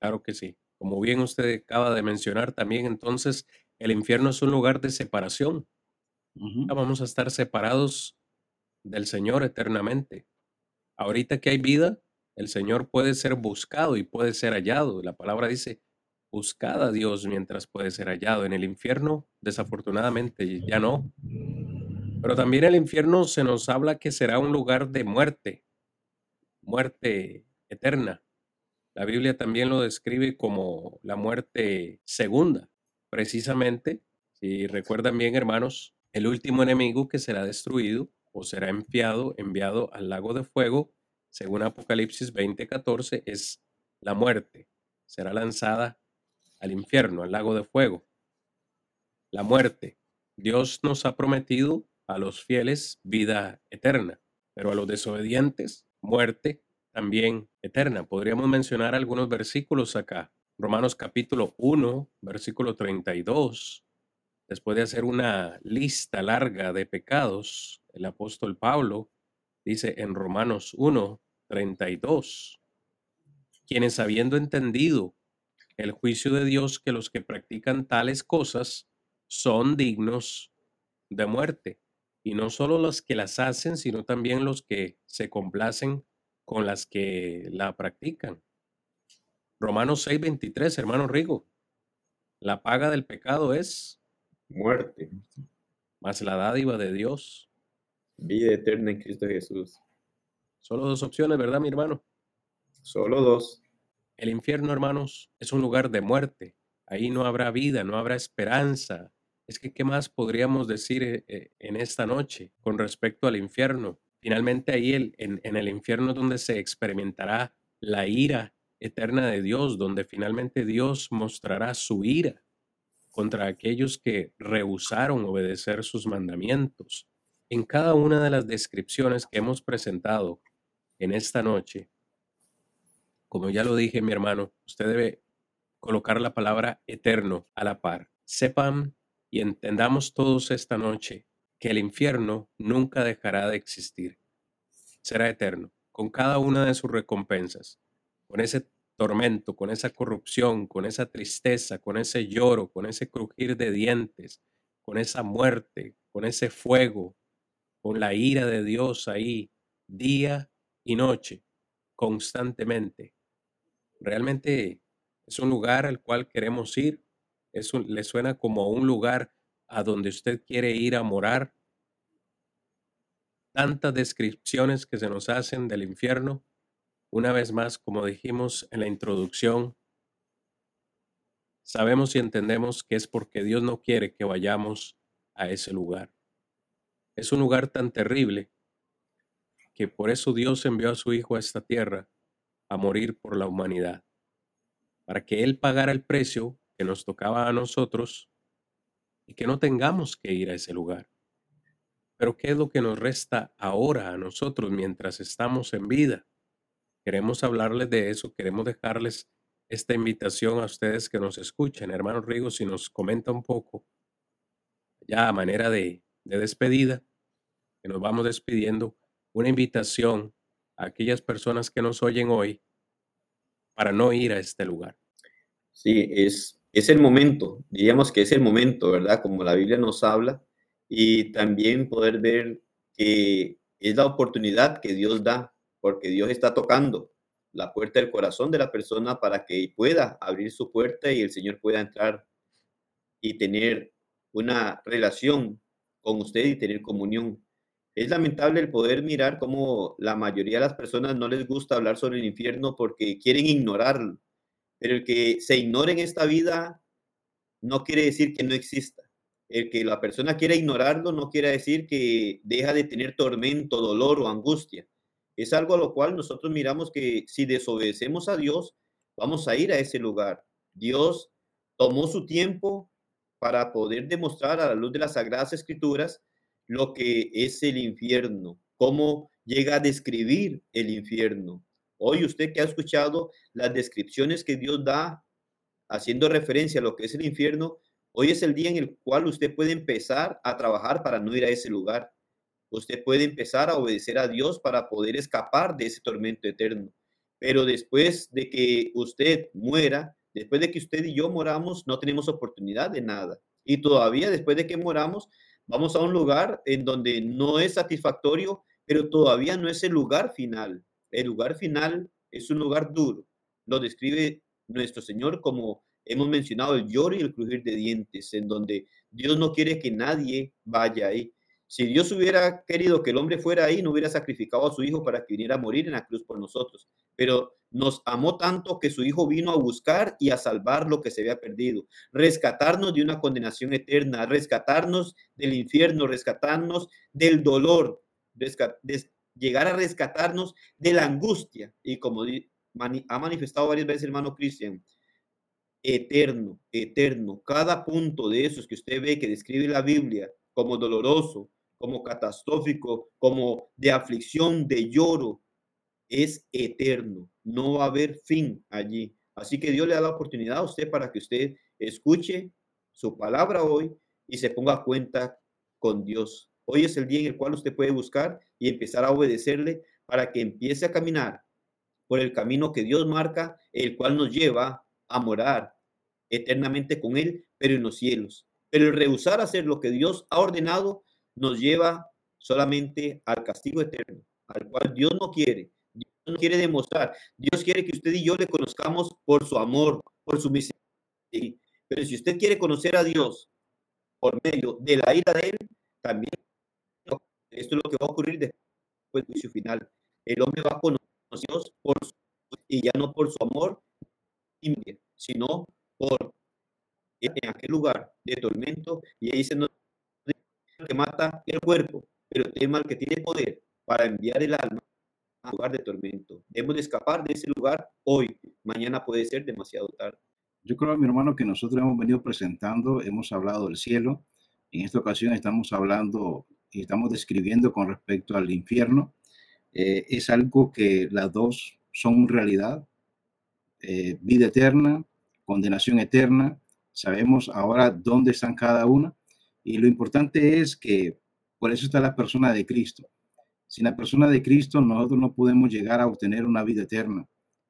Claro, que sí. Como bien usted acaba de mencionar también, entonces el infierno es un lugar de separación. Vamos a estar separados del Señor eternamente. Ahorita que hay vida, el Señor puede ser buscado y puede ser hallado. La palabra dice, buscad a Dios mientras puede ser hallado. En el infierno, desafortunadamente, ya no. Pero también el infierno se nos habla que será un lugar de muerte, muerte eterna. La Biblia también lo describe como la muerte segunda. Precisamente, si recuerdan bien, hermanos, el último enemigo que será destruido o será enviado, enviado al lago de fuego, según Apocalipsis 20:14, es la muerte. Será lanzada al infierno, al lago de fuego. La muerte. Dios nos ha prometido a los fieles vida eterna, pero a los desobedientes muerte también eterna. Podríamos mencionar algunos versículos acá. Romanos capítulo 1, versículo 32. Después de hacer una lista larga de pecados, el apóstol Pablo dice en Romanos 1, 32, quienes habiendo entendido el juicio de Dios que los que practican tales cosas son dignos de muerte. Y no solo los que las hacen, sino también los que se complacen con las que la practican. Romanos 6:23, hermano Rigo. La paga del pecado es muerte, más la dádiva de Dios. Vida eterna en Cristo Jesús. Solo dos opciones, ¿verdad, mi hermano? Solo dos. El infierno, hermanos, es un lugar de muerte. Ahí no habrá vida, no habrá esperanza. Es que, ¿qué más podríamos decir eh, eh, en esta noche con respecto al infierno? Finalmente ahí en el infierno donde se experimentará la ira eterna de Dios, donde finalmente Dios mostrará su ira contra aquellos que rehusaron obedecer sus mandamientos. En cada una de las descripciones que hemos presentado en esta noche, como ya lo dije, mi hermano, usted debe colocar la palabra eterno a la par. Sepan y entendamos todos esta noche que el infierno nunca dejará de existir. Será eterno, con cada una de sus recompensas, con ese tormento, con esa corrupción, con esa tristeza, con ese lloro, con ese crujir de dientes, con esa muerte, con ese fuego, con la ira de Dios ahí, día y noche, constantemente. Realmente es un lugar al cual queremos ir. Es le suena como un lugar a donde usted quiere ir a morar. Tantas descripciones que se nos hacen del infierno. Una vez más, como dijimos en la introducción, sabemos y entendemos que es porque Dios no quiere que vayamos a ese lugar. Es un lugar tan terrible que por eso Dios envió a su Hijo a esta tierra a morir por la humanidad, para que Él pagara el precio que nos tocaba a nosotros y que no tengamos que ir a ese lugar. Pero ¿qué es lo que nos resta ahora a nosotros mientras estamos en vida? Queremos hablarles de eso, queremos dejarles esta invitación a ustedes que nos escuchen. Hermano Rigo, si nos comenta un poco, ya a manera de, de despedida, que nos vamos despidiendo, una invitación aquellas personas que nos oyen hoy para no ir a este lugar. Sí, es, es el momento, diríamos que es el momento, ¿verdad? Como la Biblia nos habla, y también poder ver que es la oportunidad que Dios da, porque Dios está tocando la puerta del corazón de la persona para que pueda abrir su puerta y el Señor pueda entrar y tener una relación con usted y tener comunión. Es lamentable el poder mirar cómo la mayoría de las personas no les gusta hablar sobre el infierno porque quieren ignorarlo. Pero el que se ignore en esta vida no quiere decir que no exista. El que la persona quiera ignorarlo no quiere decir que deja de tener tormento, dolor o angustia. Es algo a lo cual nosotros miramos que si desobedecemos a Dios, vamos a ir a ese lugar. Dios tomó su tiempo para poder demostrar a la luz de las Sagradas Escrituras lo que es el infierno, cómo llega a describir el infierno. Hoy usted que ha escuchado las descripciones que Dios da haciendo referencia a lo que es el infierno, hoy es el día en el cual usted puede empezar a trabajar para no ir a ese lugar. Usted puede empezar a obedecer a Dios para poder escapar de ese tormento eterno. Pero después de que usted muera, después de que usted y yo moramos, no tenemos oportunidad de nada. Y todavía después de que moramos, vamos a un lugar en donde no es satisfactorio, pero todavía no es el lugar final. El lugar final es un lugar duro. Lo describe nuestro Señor como hemos mencionado el lloro y el crujir de dientes, en donde Dios no quiere que nadie vaya ahí. Si Dios hubiera querido que el hombre fuera ahí, no hubiera sacrificado a su hijo para que viniera a morir en la cruz por nosotros. Pero nos amó tanto que su hijo vino a buscar y a salvar lo que se había perdido, rescatarnos de una condenación eterna, rescatarnos del infierno, rescatarnos del dolor, llegar a rescatarnos de la angustia. Y como ha manifestado varias veces hermano Cristian, eterno, eterno. Cada punto de esos que usted ve que describe la Biblia como doloroso, como catastrófico, como de aflicción, de lloro, es eterno. No va a haber fin allí. Así que Dios le da la oportunidad a usted para que usted escuche su palabra hoy y se ponga a cuenta con Dios. Hoy es el día en el cual usted puede buscar y empezar a obedecerle para que empiece a caminar por el camino que Dios marca, el cual nos lleva a morar eternamente con Él, pero en los cielos. Pero el rehusar hacer lo que Dios ha ordenado nos lleva solamente al castigo eterno, al cual Dios no quiere. No quiere demostrar. Dios quiere que usted y yo le conozcamos por su amor, por su misericordia. Pero si usted quiere conocer a Dios por medio de la ira de Él, también esto es lo que va a ocurrir después del juicio final. El hombre va a conocer Dios por su, y ya no por su amor, sino por en aquel lugar de tormento y ahí se nos que mata el cuerpo, pero tema el que tiene poder para enviar el alma a lugar de tormento. Debemos de escapar de ese lugar hoy. Mañana puede ser demasiado tarde. Yo creo, mi hermano, que nosotros hemos venido presentando, hemos hablado del cielo. En esta ocasión estamos hablando y estamos describiendo con respecto al infierno. Eh, es algo que las dos son realidad, eh, vida eterna, condenación eterna. Sabemos ahora dónde están cada una y lo importante es que por eso está la persona de Cristo. Sin la persona de Cristo nosotros no podemos llegar a obtener una vida eterna.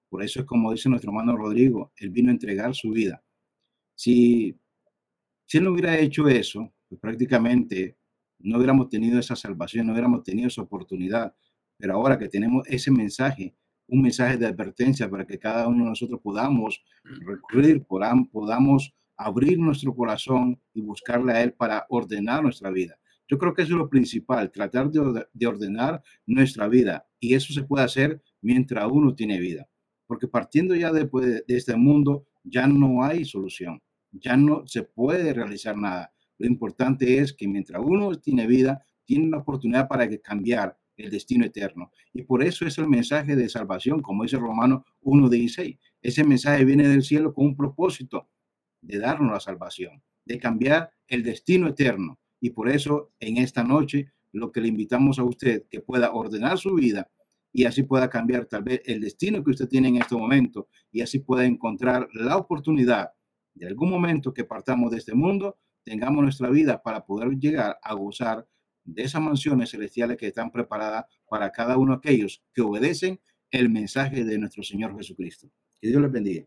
Por eso es como dice nuestro hermano Rodrigo, él vino a entregar su vida. Si, si él no hubiera hecho eso, pues prácticamente no hubiéramos tenido esa salvación, no hubiéramos tenido esa oportunidad pero ahora que tenemos ese mensaje, un mensaje de advertencia para que cada uno de nosotros podamos recurrir, podamos abrir nuestro corazón y buscarle a Él para ordenar nuestra vida. Yo creo que eso es lo principal, tratar de, ordenar nuestra vida. Y eso se puede hacer mientras uno tiene vida. Porque partiendo ya después de, de este mundo, ya no hay solución. Ya no se puede realizar nada. Lo importante es que mientras uno tiene vida, tiene una oportunidad para cambiar el destino eterno. Y por eso es el mensaje de salvación, como dice Romano 1.16. Ese mensaje viene del cielo con un propósito de darnos la salvación, de cambiar el destino eterno. Y por eso en esta noche lo que le invitamos a usted que pueda ordenar su vida y así pueda cambiar tal vez el destino que usted tiene en este momento y así pueda encontrar la oportunidad de algún momento que partamos de este mundo, tengamos nuestra vida para poder llegar a gozar de esas mansiones celestiales que están preparadas para cada uno de aquellos que obedecen el mensaje de nuestro Señor Jesucristo. Que Dios les bendiga.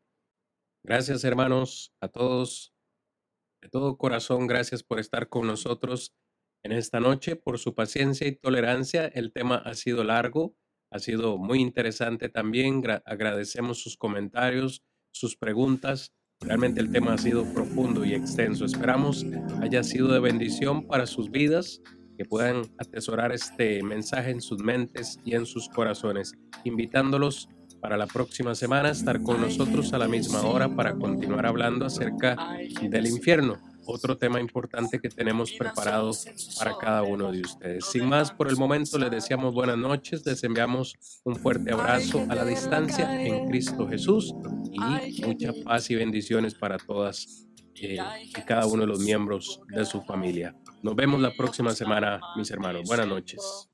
Gracias, hermanos, a todos. De todo corazón, gracias por estar con nosotros en esta noche, por su paciencia y tolerancia. El tema ha sido largo, ha sido muy interesante también. agradecemos sus comentarios, sus preguntas. Realmente el tema ha sido profundo y extenso. Esperamos haya sido de bendición para sus vidas que puedan atesorar este mensaje en sus mentes y en sus corazones, invitándolos para la próxima semana a estar con nosotros a la misma hora para continuar hablando acerca del infierno. Otro tema importante que tenemos preparado para cada uno de ustedes. Sin más, por el momento les deseamos buenas noches, les enviamos un fuerte abrazo a la distancia en Cristo Jesús y mucha paz y bendiciones para todas eh, y cada uno de los miembros de su familia. Nos vemos la próxima semana, mis hermanos. Buenas noches.